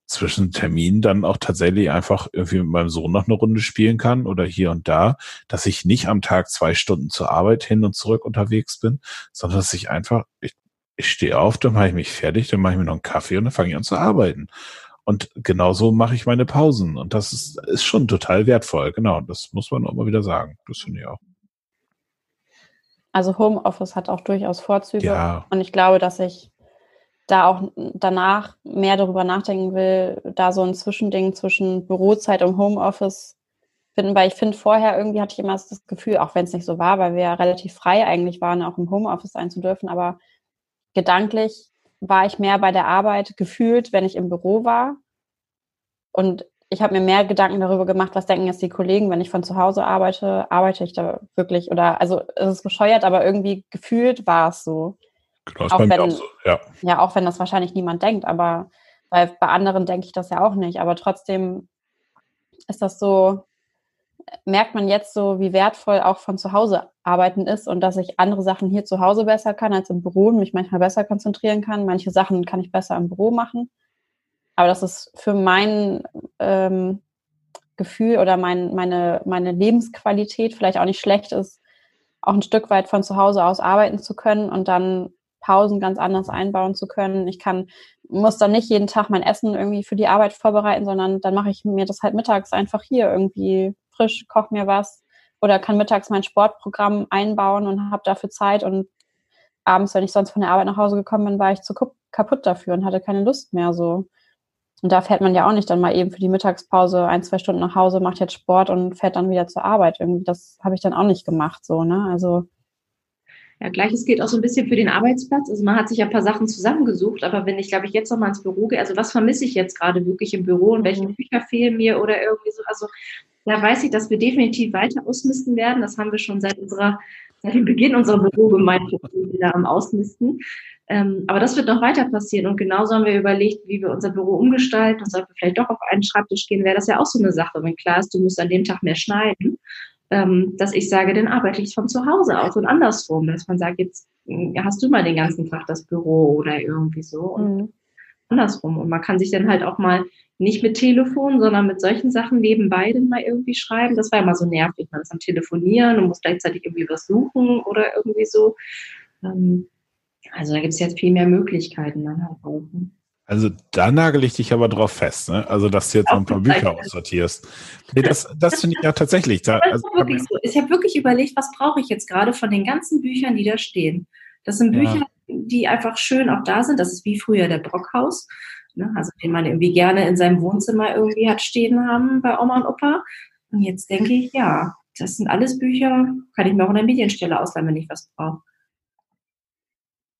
zwischen Terminen dann auch tatsächlich einfach irgendwie mit meinem Sohn noch eine Runde spielen kann oder hier und da, dass ich nicht am Tag zwei Stunden zur Arbeit hin und zurück unterwegs bin, sondern dass ich einfach, ich, ich stehe auf, dann mache ich mich fertig, dann mache ich mir noch einen Kaffee und dann fange ich an zu arbeiten. Und genauso mache ich meine Pausen. Und das ist, ist schon total wertvoll. Genau, das muss man auch mal wieder sagen. Das finde ich auch. Also Homeoffice hat auch durchaus Vorzüge. Ja. Und ich glaube, dass ich da auch danach mehr darüber nachdenken will, da so ein Zwischending zwischen Bürozeit und Homeoffice finden, weil ich finde, vorher irgendwie hatte ich immer das Gefühl, auch wenn es nicht so war, weil wir ja relativ frei eigentlich waren, auch im Homeoffice sein zu dürfen, aber gedanklich war ich mehr bei der Arbeit gefühlt, wenn ich im Büro war. Und ich habe mir mehr Gedanken darüber gemacht, was denken jetzt die Kollegen, wenn ich von zu Hause arbeite, arbeite ich da wirklich oder also es ist bescheuert, aber irgendwie gefühlt war es so. Genau, auch wenn, so, ja. ja, auch wenn das wahrscheinlich niemand denkt, aber weil bei anderen denke ich das ja auch nicht. Aber trotzdem ist das so, merkt man jetzt so, wie wertvoll auch von zu Hause arbeiten ist und dass ich andere Sachen hier zu Hause besser kann als im Büro und mich manchmal besser konzentrieren kann. Manche Sachen kann ich besser im Büro machen. Aber das ist für mein ähm, Gefühl oder mein, meine, meine Lebensqualität vielleicht auch nicht schlecht ist, auch ein Stück weit von zu Hause aus arbeiten zu können und dann Pausen ganz anders einbauen zu können. Ich kann, muss dann nicht jeden Tag mein Essen irgendwie für die Arbeit vorbereiten, sondern dann mache ich mir das halt mittags einfach hier irgendwie frisch, koche mir was oder kann mittags mein Sportprogramm einbauen und habe dafür Zeit und abends, wenn ich sonst von der Arbeit nach Hause gekommen bin, war ich zu kaputt dafür und hatte keine Lust mehr so. Und da fährt man ja auch nicht dann mal eben für die Mittagspause ein, zwei Stunden nach Hause, macht jetzt Sport und fährt dann wieder zur Arbeit. Irgendwie, das habe ich dann auch nicht gemacht, so, ne? Also ja, gleiches gilt auch so ein bisschen für den Arbeitsplatz. Also man hat sich ja ein paar Sachen zusammengesucht, aber wenn ich, glaube ich, jetzt nochmal ins Büro gehe, also was vermisse ich jetzt gerade wirklich im Büro und welche mhm. Bücher fehlen mir oder irgendwie so, also da weiß ich, dass wir definitiv weiter ausmisten werden. Das haben wir schon seit unserer, seit dem Beginn unserer Bürogemeinschaft wieder am Ausmisten. Ähm, aber das wird noch weiter passieren. Und genauso haben wir überlegt, wie wir unser Büro umgestalten. Und sollten wir vielleicht doch auf einen Schreibtisch gehen, wäre das ja auch so eine Sache. Wenn klar ist, du musst an dem Tag mehr schneiden, ähm, dass ich sage, dann arbeite ich von zu Hause aus und andersrum, dass man sagt, jetzt hm, hast du mal den ganzen Tag das Büro oder irgendwie so und mhm. andersrum. Und man kann sich dann halt auch mal nicht mit Telefon, sondern mit solchen Sachen nebenbei dann mal irgendwie schreiben. Das war immer so nervig. Man ist am Telefonieren und muss gleichzeitig irgendwie was suchen oder irgendwie so. Ähm, also da gibt es jetzt viel mehr Möglichkeiten dann halt auch. Also da nagel ich dich aber drauf fest, ne? Also dass du jetzt noch ein paar Bücher aussortierst. Nee, das, das finde ich ja tatsächlich. Da, also, wirklich so. Ich habe wirklich überlegt, was brauche ich jetzt gerade von den ganzen Büchern, die da stehen. Das sind Bücher, ja. die einfach schön auch da sind. Das ist wie früher der Brockhaus, ne? also den man irgendwie gerne in seinem Wohnzimmer irgendwie hat stehen haben bei Oma und Opa. Und jetzt denke ich, ja, das sind alles Bücher, kann ich mir auch in der Medienstelle ausleihen, wenn ich was brauche.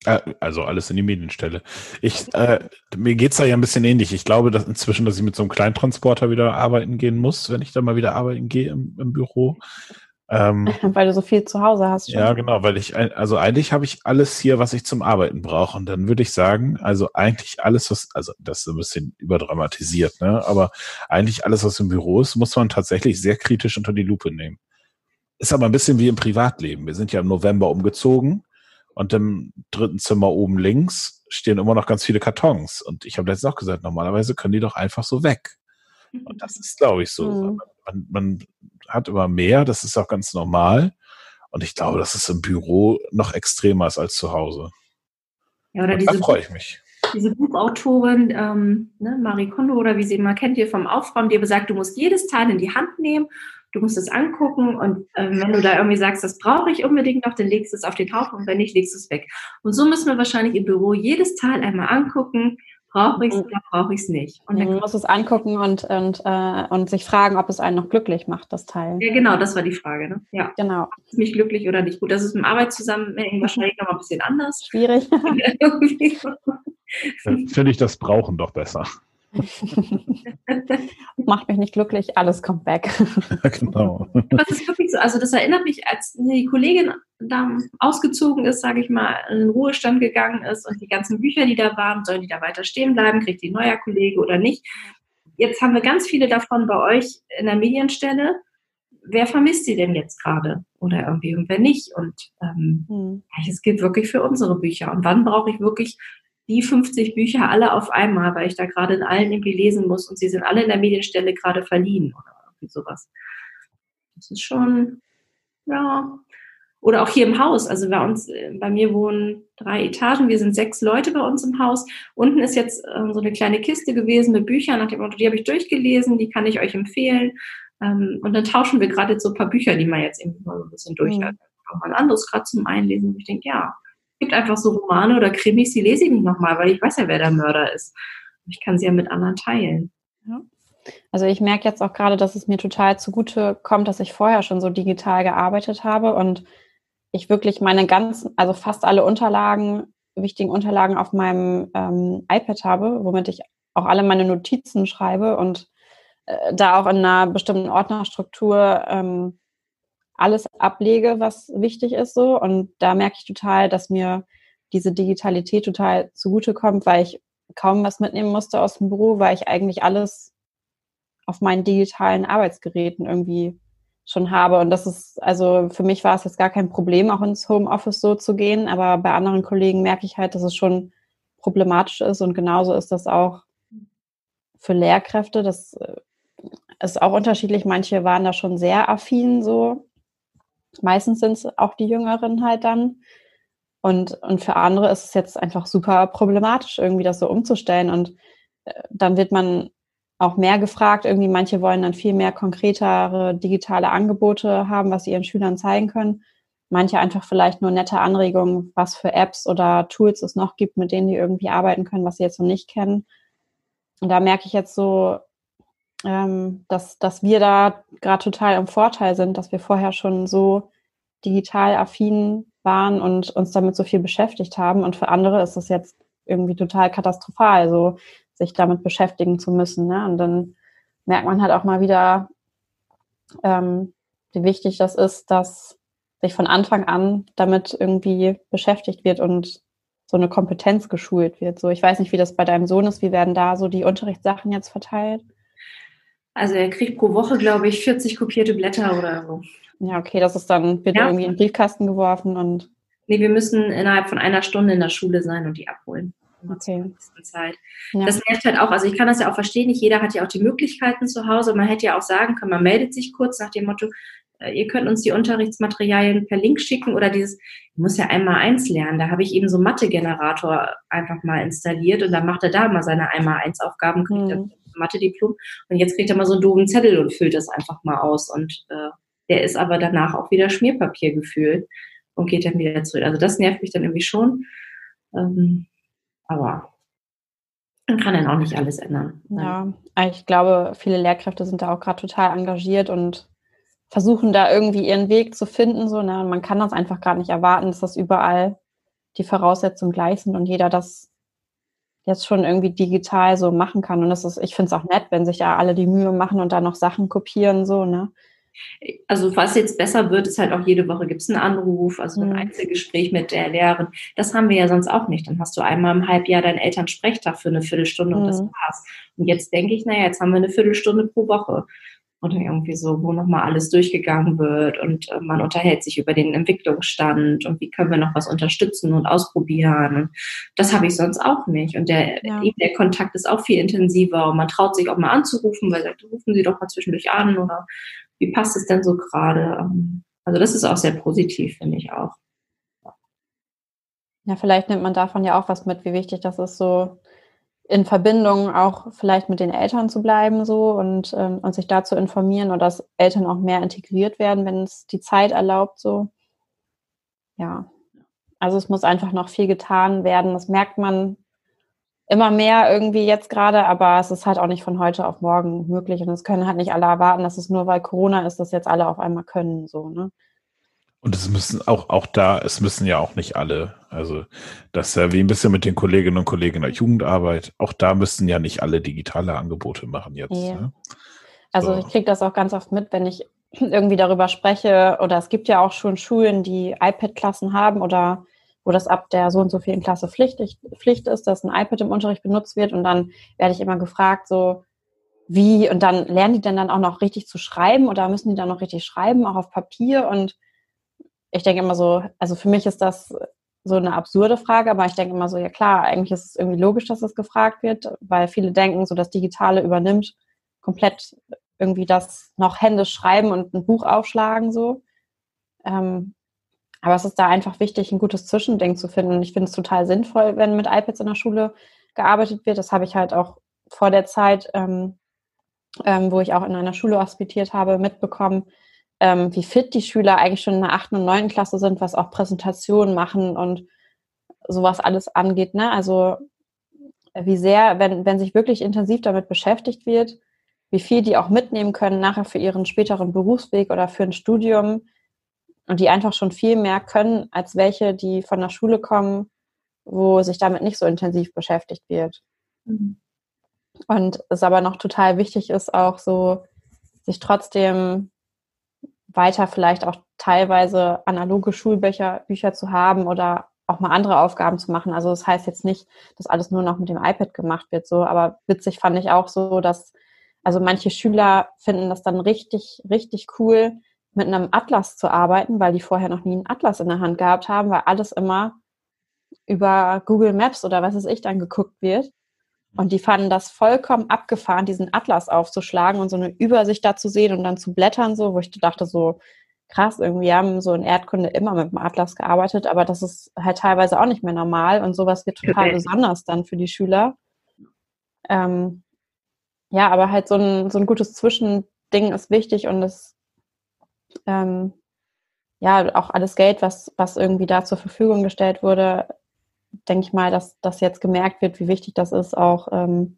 Äh, also alles in die Medienstelle. Ich, äh, mir geht's da ja ein bisschen ähnlich. Ich glaube dass inzwischen, dass ich mit so einem Kleintransporter wieder arbeiten gehen muss, wenn ich dann mal wieder arbeiten gehe im, im Büro. Ähm, weil du so viel zu Hause hast. Schon. Ja, genau, weil ich, also eigentlich habe ich alles hier, was ich zum Arbeiten brauche. Und dann würde ich sagen, also eigentlich alles, was, also das ist ein bisschen überdramatisiert, ne? Aber eigentlich alles, was im Büro ist, muss man tatsächlich sehr kritisch unter die Lupe nehmen. Ist aber ein bisschen wie im Privatleben. Wir sind ja im November umgezogen Und im dritten Zimmer oben links stehen immer noch ganz viele Kartons. Und ich habe letztens auch gesagt, normalerweise können die doch einfach so weg. Und das ist, glaube ich, so. Mhm. Man, man, hat immer mehr, das ist auch ganz normal. Und ich glaube, dass es im Büro noch extremer ist als zu Hause. Ja, oder diese, da freue ich mich. Diese Buchautorin, ähm, ne, Marie Kondo oder wie sie immer kennt, hier vom Aufräumen, die besagt, du musst jedes Teil in die Hand nehmen du musst es angucken und äh, wenn du da irgendwie sagst, das brauche ich unbedingt noch, dann legst du es auf den Haufen und wenn nicht, legst du es weg. Und so müssen wir wahrscheinlich im Büro jedes Teil einmal angucken, brauche ich es mhm. oder brauche ich es nicht. Und dann man muss es angucken und, und, äh, und sich fragen, ob es einen noch glücklich macht, das Teil. Ja, genau, das war die Frage. Ne? Ja. Genau. Ist mich glücklich oder nicht gut? Das ist im Arbeitszusammenhang wahrscheinlich noch mal ein bisschen anders. Schwierig. Finde ich, das brauchen doch besser. Macht mich nicht glücklich, alles kommt weg. Genau. Das ist wirklich so. Also das erinnert mich, als die Kollegin da ausgezogen ist, sage ich mal, in den Ruhestand gegangen ist und die ganzen Bücher, die da waren, sollen die da weiter stehen bleiben, kriegt die ein neuer Kollege oder nicht. Jetzt haben wir ganz viele davon bei euch in der Medienstelle. Wer vermisst sie denn jetzt gerade? Oder irgendwie und wer nicht? Und ähm, hm. es gilt wirklich für unsere Bücher. Und wann brauche ich wirklich die 50 Bücher alle auf einmal, weil ich da gerade in allen irgendwie lesen muss und sie sind alle in der Medienstelle gerade verliehen oder irgendwie sowas. Das ist schon, ja. Oder auch hier im Haus. Also bei uns, bei mir wohnen drei Etagen. Wir sind sechs Leute bei uns im Haus. Unten ist jetzt äh, so eine kleine Kiste gewesen mit Büchern nach dem Motto, die habe ich durchgelesen, die kann ich euch empfehlen. Ähm, und dann tauschen wir gerade so ein paar Bücher, die man jetzt irgendwie mal so ein bisschen durch hat. Mhm. Auch mal ein anderes gerade zum Einlesen. Und ich denke, ja, gibt einfach so Romane oder Krimis, die lese ich nicht nochmal, weil ich weiß ja, wer der Mörder ist. Ich kann sie ja mit anderen teilen. Also ich merke jetzt auch gerade, dass es mir total zugute kommt, dass ich vorher schon so digital gearbeitet habe und ich wirklich meine ganzen, also fast alle Unterlagen, wichtigen Unterlagen auf meinem ähm, iPad habe, womit ich auch alle meine Notizen schreibe und äh, da auch in einer bestimmten Ordnerstruktur ähm, alles ablege, was wichtig ist so. Und da merke ich total, dass mir diese Digitalität total zugutekommt, weil ich kaum was mitnehmen musste aus dem Büro, weil ich eigentlich alles auf meinen digitalen Arbeitsgeräten irgendwie schon habe. Und das ist, also für mich war es jetzt gar kein Problem, auch ins Homeoffice so zu gehen. Aber bei anderen Kollegen merke ich halt, dass es schon problematisch ist. Und genauso ist das auch für Lehrkräfte. Das äh, ist auch unterschiedlich. Manche waren da schon sehr affin so Meistens sind es auch die Jüngeren halt dann. Und, und für andere ist es jetzt einfach super problematisch, irgendwie das so umzustellen. Und äh, dann wird man auch mehr gefragt. Irgendwie manche wollen dann viel mehr konkretere digitale Angebote haben, was sie ihren Schülern zeigen können. Manche einfach vielleicht nur nette Anregungen, was für Apps oder Tools es noch gibt, mit denen die irgendwie arbeiten können, was sie jetzt noch nicht kennen. Und da merke ich jetzt so, ähm, dass, dass wir da gerade total im Vorteil sind, dass wir vorher schon so digital affin waren und uns damit so viel beschäftigt haben. Und für andere ist es jetzt irgendwie total katastrophal, so sich damit beschäftigen zu müssen. Ne? Und dann merkt man halt auch mal wieder, ähm, wie wichtig das ist, dass sich von Anfang an damit irgendwie beschäftigt wird und so eine Kompetenz geschult wird. So, ich weiß nicht, wie das bei deinem Sohn ist. Wie werden da so die Unterrichtssachen jetzt verteilt? Also er kriegt pro Woche, glaube ich, 40 kopierte Blätter oder so. Ja, okay, das ist dann, wird ja. irgendwie in den Briefkasten geworfen und. Nee, wir müssen innerhalb von einer Stunde in der Schule sein und die abholen. Okay. Zeit. Ja. Das nervt halt auch, also ich kann das ja auch verstehen, nicht jeder hat ja auch die Möglichkeiten zu Hause. Man hätte ja auch sagen können, man meldet sich kurz nach dem Motto, äh, ihr könnt uns die Unterrichtsmaterialien per Link schicken oder dieses, ich muss ja einmal eins lernen. Da habe ich eben so Mathe-Generator einfach mal installiert und dann macht er da mal seine einmal eins Aufgaben, kriegt mhm. Mathe-Diplom. Und jetzt kriegt er mal so einen doofen Zettel und füllt das einfach mal aus. Und äh, der ist aber danach auch wieder Schmierpapier gefühlt und geht dann wieder zurück. Also das nervt mich dann irgendwie schon. Ähm, aber man kann dann auch nicht alles ändern. Ja, ich glaube, viele Lehrkräfte sind da auch gerade total engagiert und versuchen da irgendwie ihren Weg zu finden. So, ne? Man kann das einfach gar nicht erwarten, dass das überall die Voraussetzungen gleich sind und jeder das jetzt schon irgendwie digital so machen kann. Und das ist, ich finde es auch nett, wenn sich ja alle die Mühe machen und da noch Sachen kopieren, so, ne? Also was jetzt besser wird, ist halt auch jede Woche gibt es einen Anruf, also ein mhm. Einzelgespräch mit der Lehrerin. Das haben wir ja sonst auch nicht. Dann hast du einmal im Halbjahr deinen Elternsprechtag für eine Viertelstunde mhm. und das mhm. war's. Und jetzt denke ich, naja, jetzt haben wir eine Viertelstunde pro Woche. Oder irgendwie so, wo nochmal alles durchgegangen wird und äh, man unterhält sich über den Entwicklungsstand und wie können wir noch was unterstützen und ausprobieren. Und das habe ich sonst auch nicht. Und der ja. der kontakt ist auch viel intensiver und man traut sich auch mal anzurufen, weil sagt, rufen Sie doch mal zwischendurch an oder wie passt es denn so gerade? Ähm, also das ist auch sehr positiv, finde ich auch. Ja, vielleicht nimmt man davon ja auch was mit, wie wichtig das ist, so in Verbindung auch vielleicht mit den Eltern zu bleiben so und, ähm, und sich da zu informieren und dass Eltern auch mehr integriert werden, wenn es die Zeit erlaubt so. Ja, also es muss einfach noch viel getan werden. Das merkt man immer mehr irgendwie jetzt gerade, aber es ist halt auch nicht von heute auf morgen möglich und es können halt nicht alle erwarten, dass es nur weil Corona ist, dass jetzt alle auf einmal können so, ne? Und es müssen auch, auch da, es müssen ja auch nicht alle. Also, das ist ja wie ein bisschen mit den Kolleginnen und Kollegen der Jugendarbeit. Auch da müssen ja nicht alle digitale Angebote machen jetzt. Ja. Ne? Also, so. ich kriege das auch ganz oft mit, wenn ich irgendwie darüber spreche. Oder es gibt ja auch schon Schulen, die iPad-Klassen haben oder wo das ab der so und so vielen Klasse Pflicht, Pflicht ist, dass ein iPad im Unterricht benutzt wird. Und dann werde ich immer gefragt, so, wie, und dann lernen die denn dann auch noch richtig zu schreiben oder müssen die dann noch richtig schreiben, auch auf Papier und ich denke immer so, also für mich ist das so eine absurde Frage, aber ich denke immer so, ja klar, eigentlich ist es irgendwie logisch, dass das gefragt wird, weil viele denken, so das Digitale übernimmt komplett irgendwie das noch händisch schreiben und ein Buch aufschlagen so. Ähm, aber es ist da einfach wichtig, ein gutes Zwischending zu finden. Und ich finde es total sinnvoll, wenn mit iPads in der Schule gearbeitet wird. Das habe ich halt auch vor der Zeit, ähm, ähm, wo ich auch in einer Schule hospitiert habe, mitbekommen, ähm, wie fit die Schüler eigentlich schon in der achten und neunten Klasse sind, was auch Präsentationen machen und sowas alles angeht. Ne? Also wie sehr, wenn, wenn sich wirklich intensiv damit beschäftigt wird, wie viel die auch mitnehmen können nachher für ihren späteren Berufsweg oder für ein Studium und die einfach schon viel mehr können als welche, die von der Schule kommen, wo sich damit nicht so intensiv beschäftigt wird. Mhm. Und es aber noch total wichtig ist, auch so sich trotzdem weiter vielleicht auch teilweise analoge Schulbücher Bücher zu haben oder auch mal andere Aufgaben zu machen. Also das heißt jetzt nicht, dass alles nur noch mit dem iPad gemacht wird, so, aber witzig fand ich auch so, dass also manche Schüler finden das dann richtig, richtig cool, mit einem Atlas zu arbeiten, weil die vorher noch nie einen Atlas in der Hand gehabt haben, weil alles immer über Google Maps oder was weiß ich dann geguckt wird. Und die fanden das vollkommen abgefahren, diesen Atlas aufzuschlagen und so eine Übersicht da zu sehen und dann zu blättern, so, wo ich dachte, so krass, irgendwie haben so in Erdkunde immer mit dem Atlas gearbeitet, aber das ist halt teilweise auch nicht mehr normal und sowas wird total besonders dann für die Schüler. Ähm, ja, aber halt so ein, so ein gutes Zwischending ist wichtig und das, ähm, ja, auch alles Geld, was, was irgendwie da zur Verfügung gestellt wurde, denke ich mal, dass das jetzt gemerkt wird, wie wichtig das ist, auch ähm,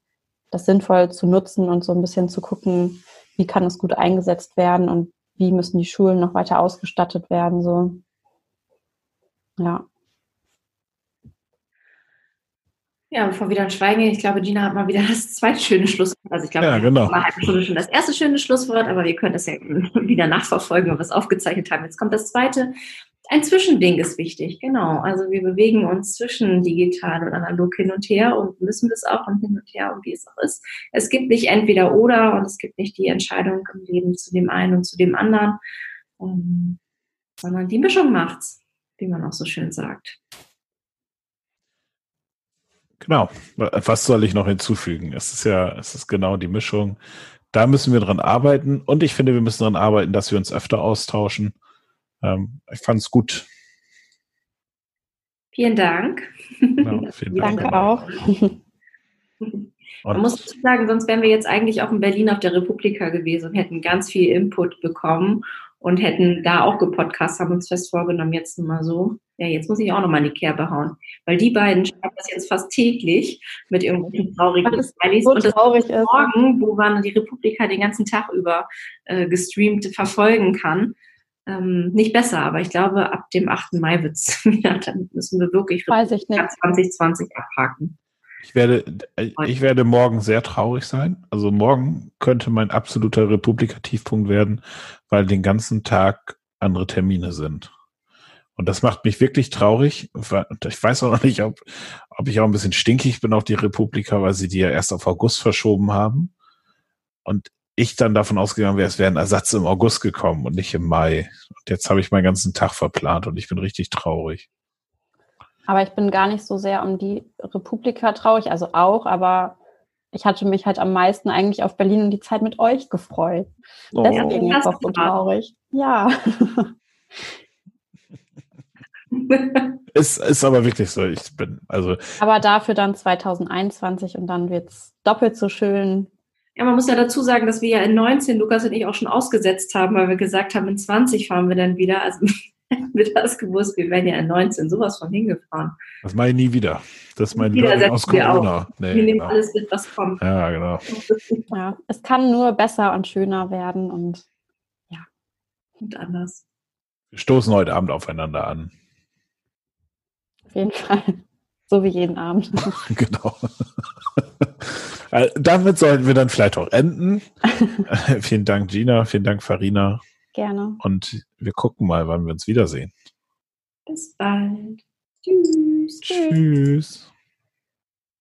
das sinnvoll zu nutzen und so ein bisschen zu gucken, wie kann es gut eingesetzt werden und wie müssen die Schulen noch weiter ausgestattet werden. So. Ja. Ja, bevor wir dann schweigen, ich glaube, Gina hat mal wieder das zweite schöne Schlusswort. Also ich glaube, ja, genau. eine halbe Stunde schon das erste schöne Schlusswort, aber wir können es ja wieder nachverfolgen, wenn wir es aufgezeichnet haben. Jetzt kommt das zweite ein Zwischending ist wichtig, genau. Also wir bewegen uns zwischen digital und analog hin und her und müssen das auch und hin und her und wie es auch ist. Es gibt nicht entweder oder und es gibt nicht die Entscheidung im Leben zu dem einen und zu dem anderen, um, ähm, sondern die Mischung macht's, wie man auch so schön sagt. Genau. Was soll ich noch hinzufügen? Es ist ja, es ist genau die Mischung. Da müssen wir dran arbeiten und ich finde, wir müssen dran arbeiten, dass wir uns öfter austauschen ähm, ich fand es gut. Vielen Dank. Genau, vielen Dank. Danke auch. Man muss sagen, sonst wären wir jetzt eigentlich auch in Berlin auf der Republika gewesen und hätten ganz viel Input bekommen und hätten da auch gepodcast, haben uns fest vorgenommen, jetzt mal so. Ja, jetzt muss ich auch nochmal in die Kerbe hauen. Weil die beiden schreiben das jetzt fast täglich mit irgendwelchen traurigen Smileys. So und das traurig ist. morgen, wo man die Republika den ganzen Tag über äh, gestreamt verfolgen kann, ähm, nicht besser, aber ich glaube, ab dem 8. Mai wird es wieder, dann müssen wir wirklich Weiß ich nicht. 2020 abhaken. Ich werde, äh, ich werde morgen sehr traurig sein. Also morgen könnte mein absoluter Republikativpunkt werden, weil den ganzen Tag andere Termine sind. Und das macht mich wirklich traurig. Ich weiß auch noch nicht, ob, ob ich auch ein bisschen stinkig bin auf die Republika, weil sie die ja erst auf August verschoben haben. Und ich dann davon ausgegangen wäre, es wäre ein Ersatz im August gekommen und nicht im Mai. Und jetzt habe ich meinen ganzen Tag verplant und ich bin richtig traurig. Aber ich bin gar nicht so sehr um die Republika traurig, also auch, aber ich hatte mich halt am meisten eigentlich auf Berlin und die Zeit mit euch gefreut. Oh. Deswegen ist auch so traurig. Ja. ist, ist aber wirklich so. Ich bin, also. Aber dafür dann 2021 und dann wird es doppelt so schön. Ja, man muss ja dazu sagen, dass wir ja in 19, Lukas und ich auch schon ausgesetzt haben, weil wir gesagt haben, in 20 fahren wir dann wieder. Also hätten wir das gewusst, wir wären ja in 19 sowas von hingefahren. Das mache ich nie wieder. Das ist mein Learning aus Corona. Nee, wir nehmen genau. alles mit, was kommt. Ja, genau. Ja, es kann nur besser und schöner werden und ja. Und anders. Wir stoßen heute Abend aufeinander an. Auf jeden Fall. So wie jeden Abend. genau. Äh, damit sollten wir dann vielleicht auch enden. vielen Dank, Gina. Vielen Dank, Farina. Gerne. Und wir gucken mal, wann wir uns wiedersehen. Bis bald. Tschüss. Tschüss.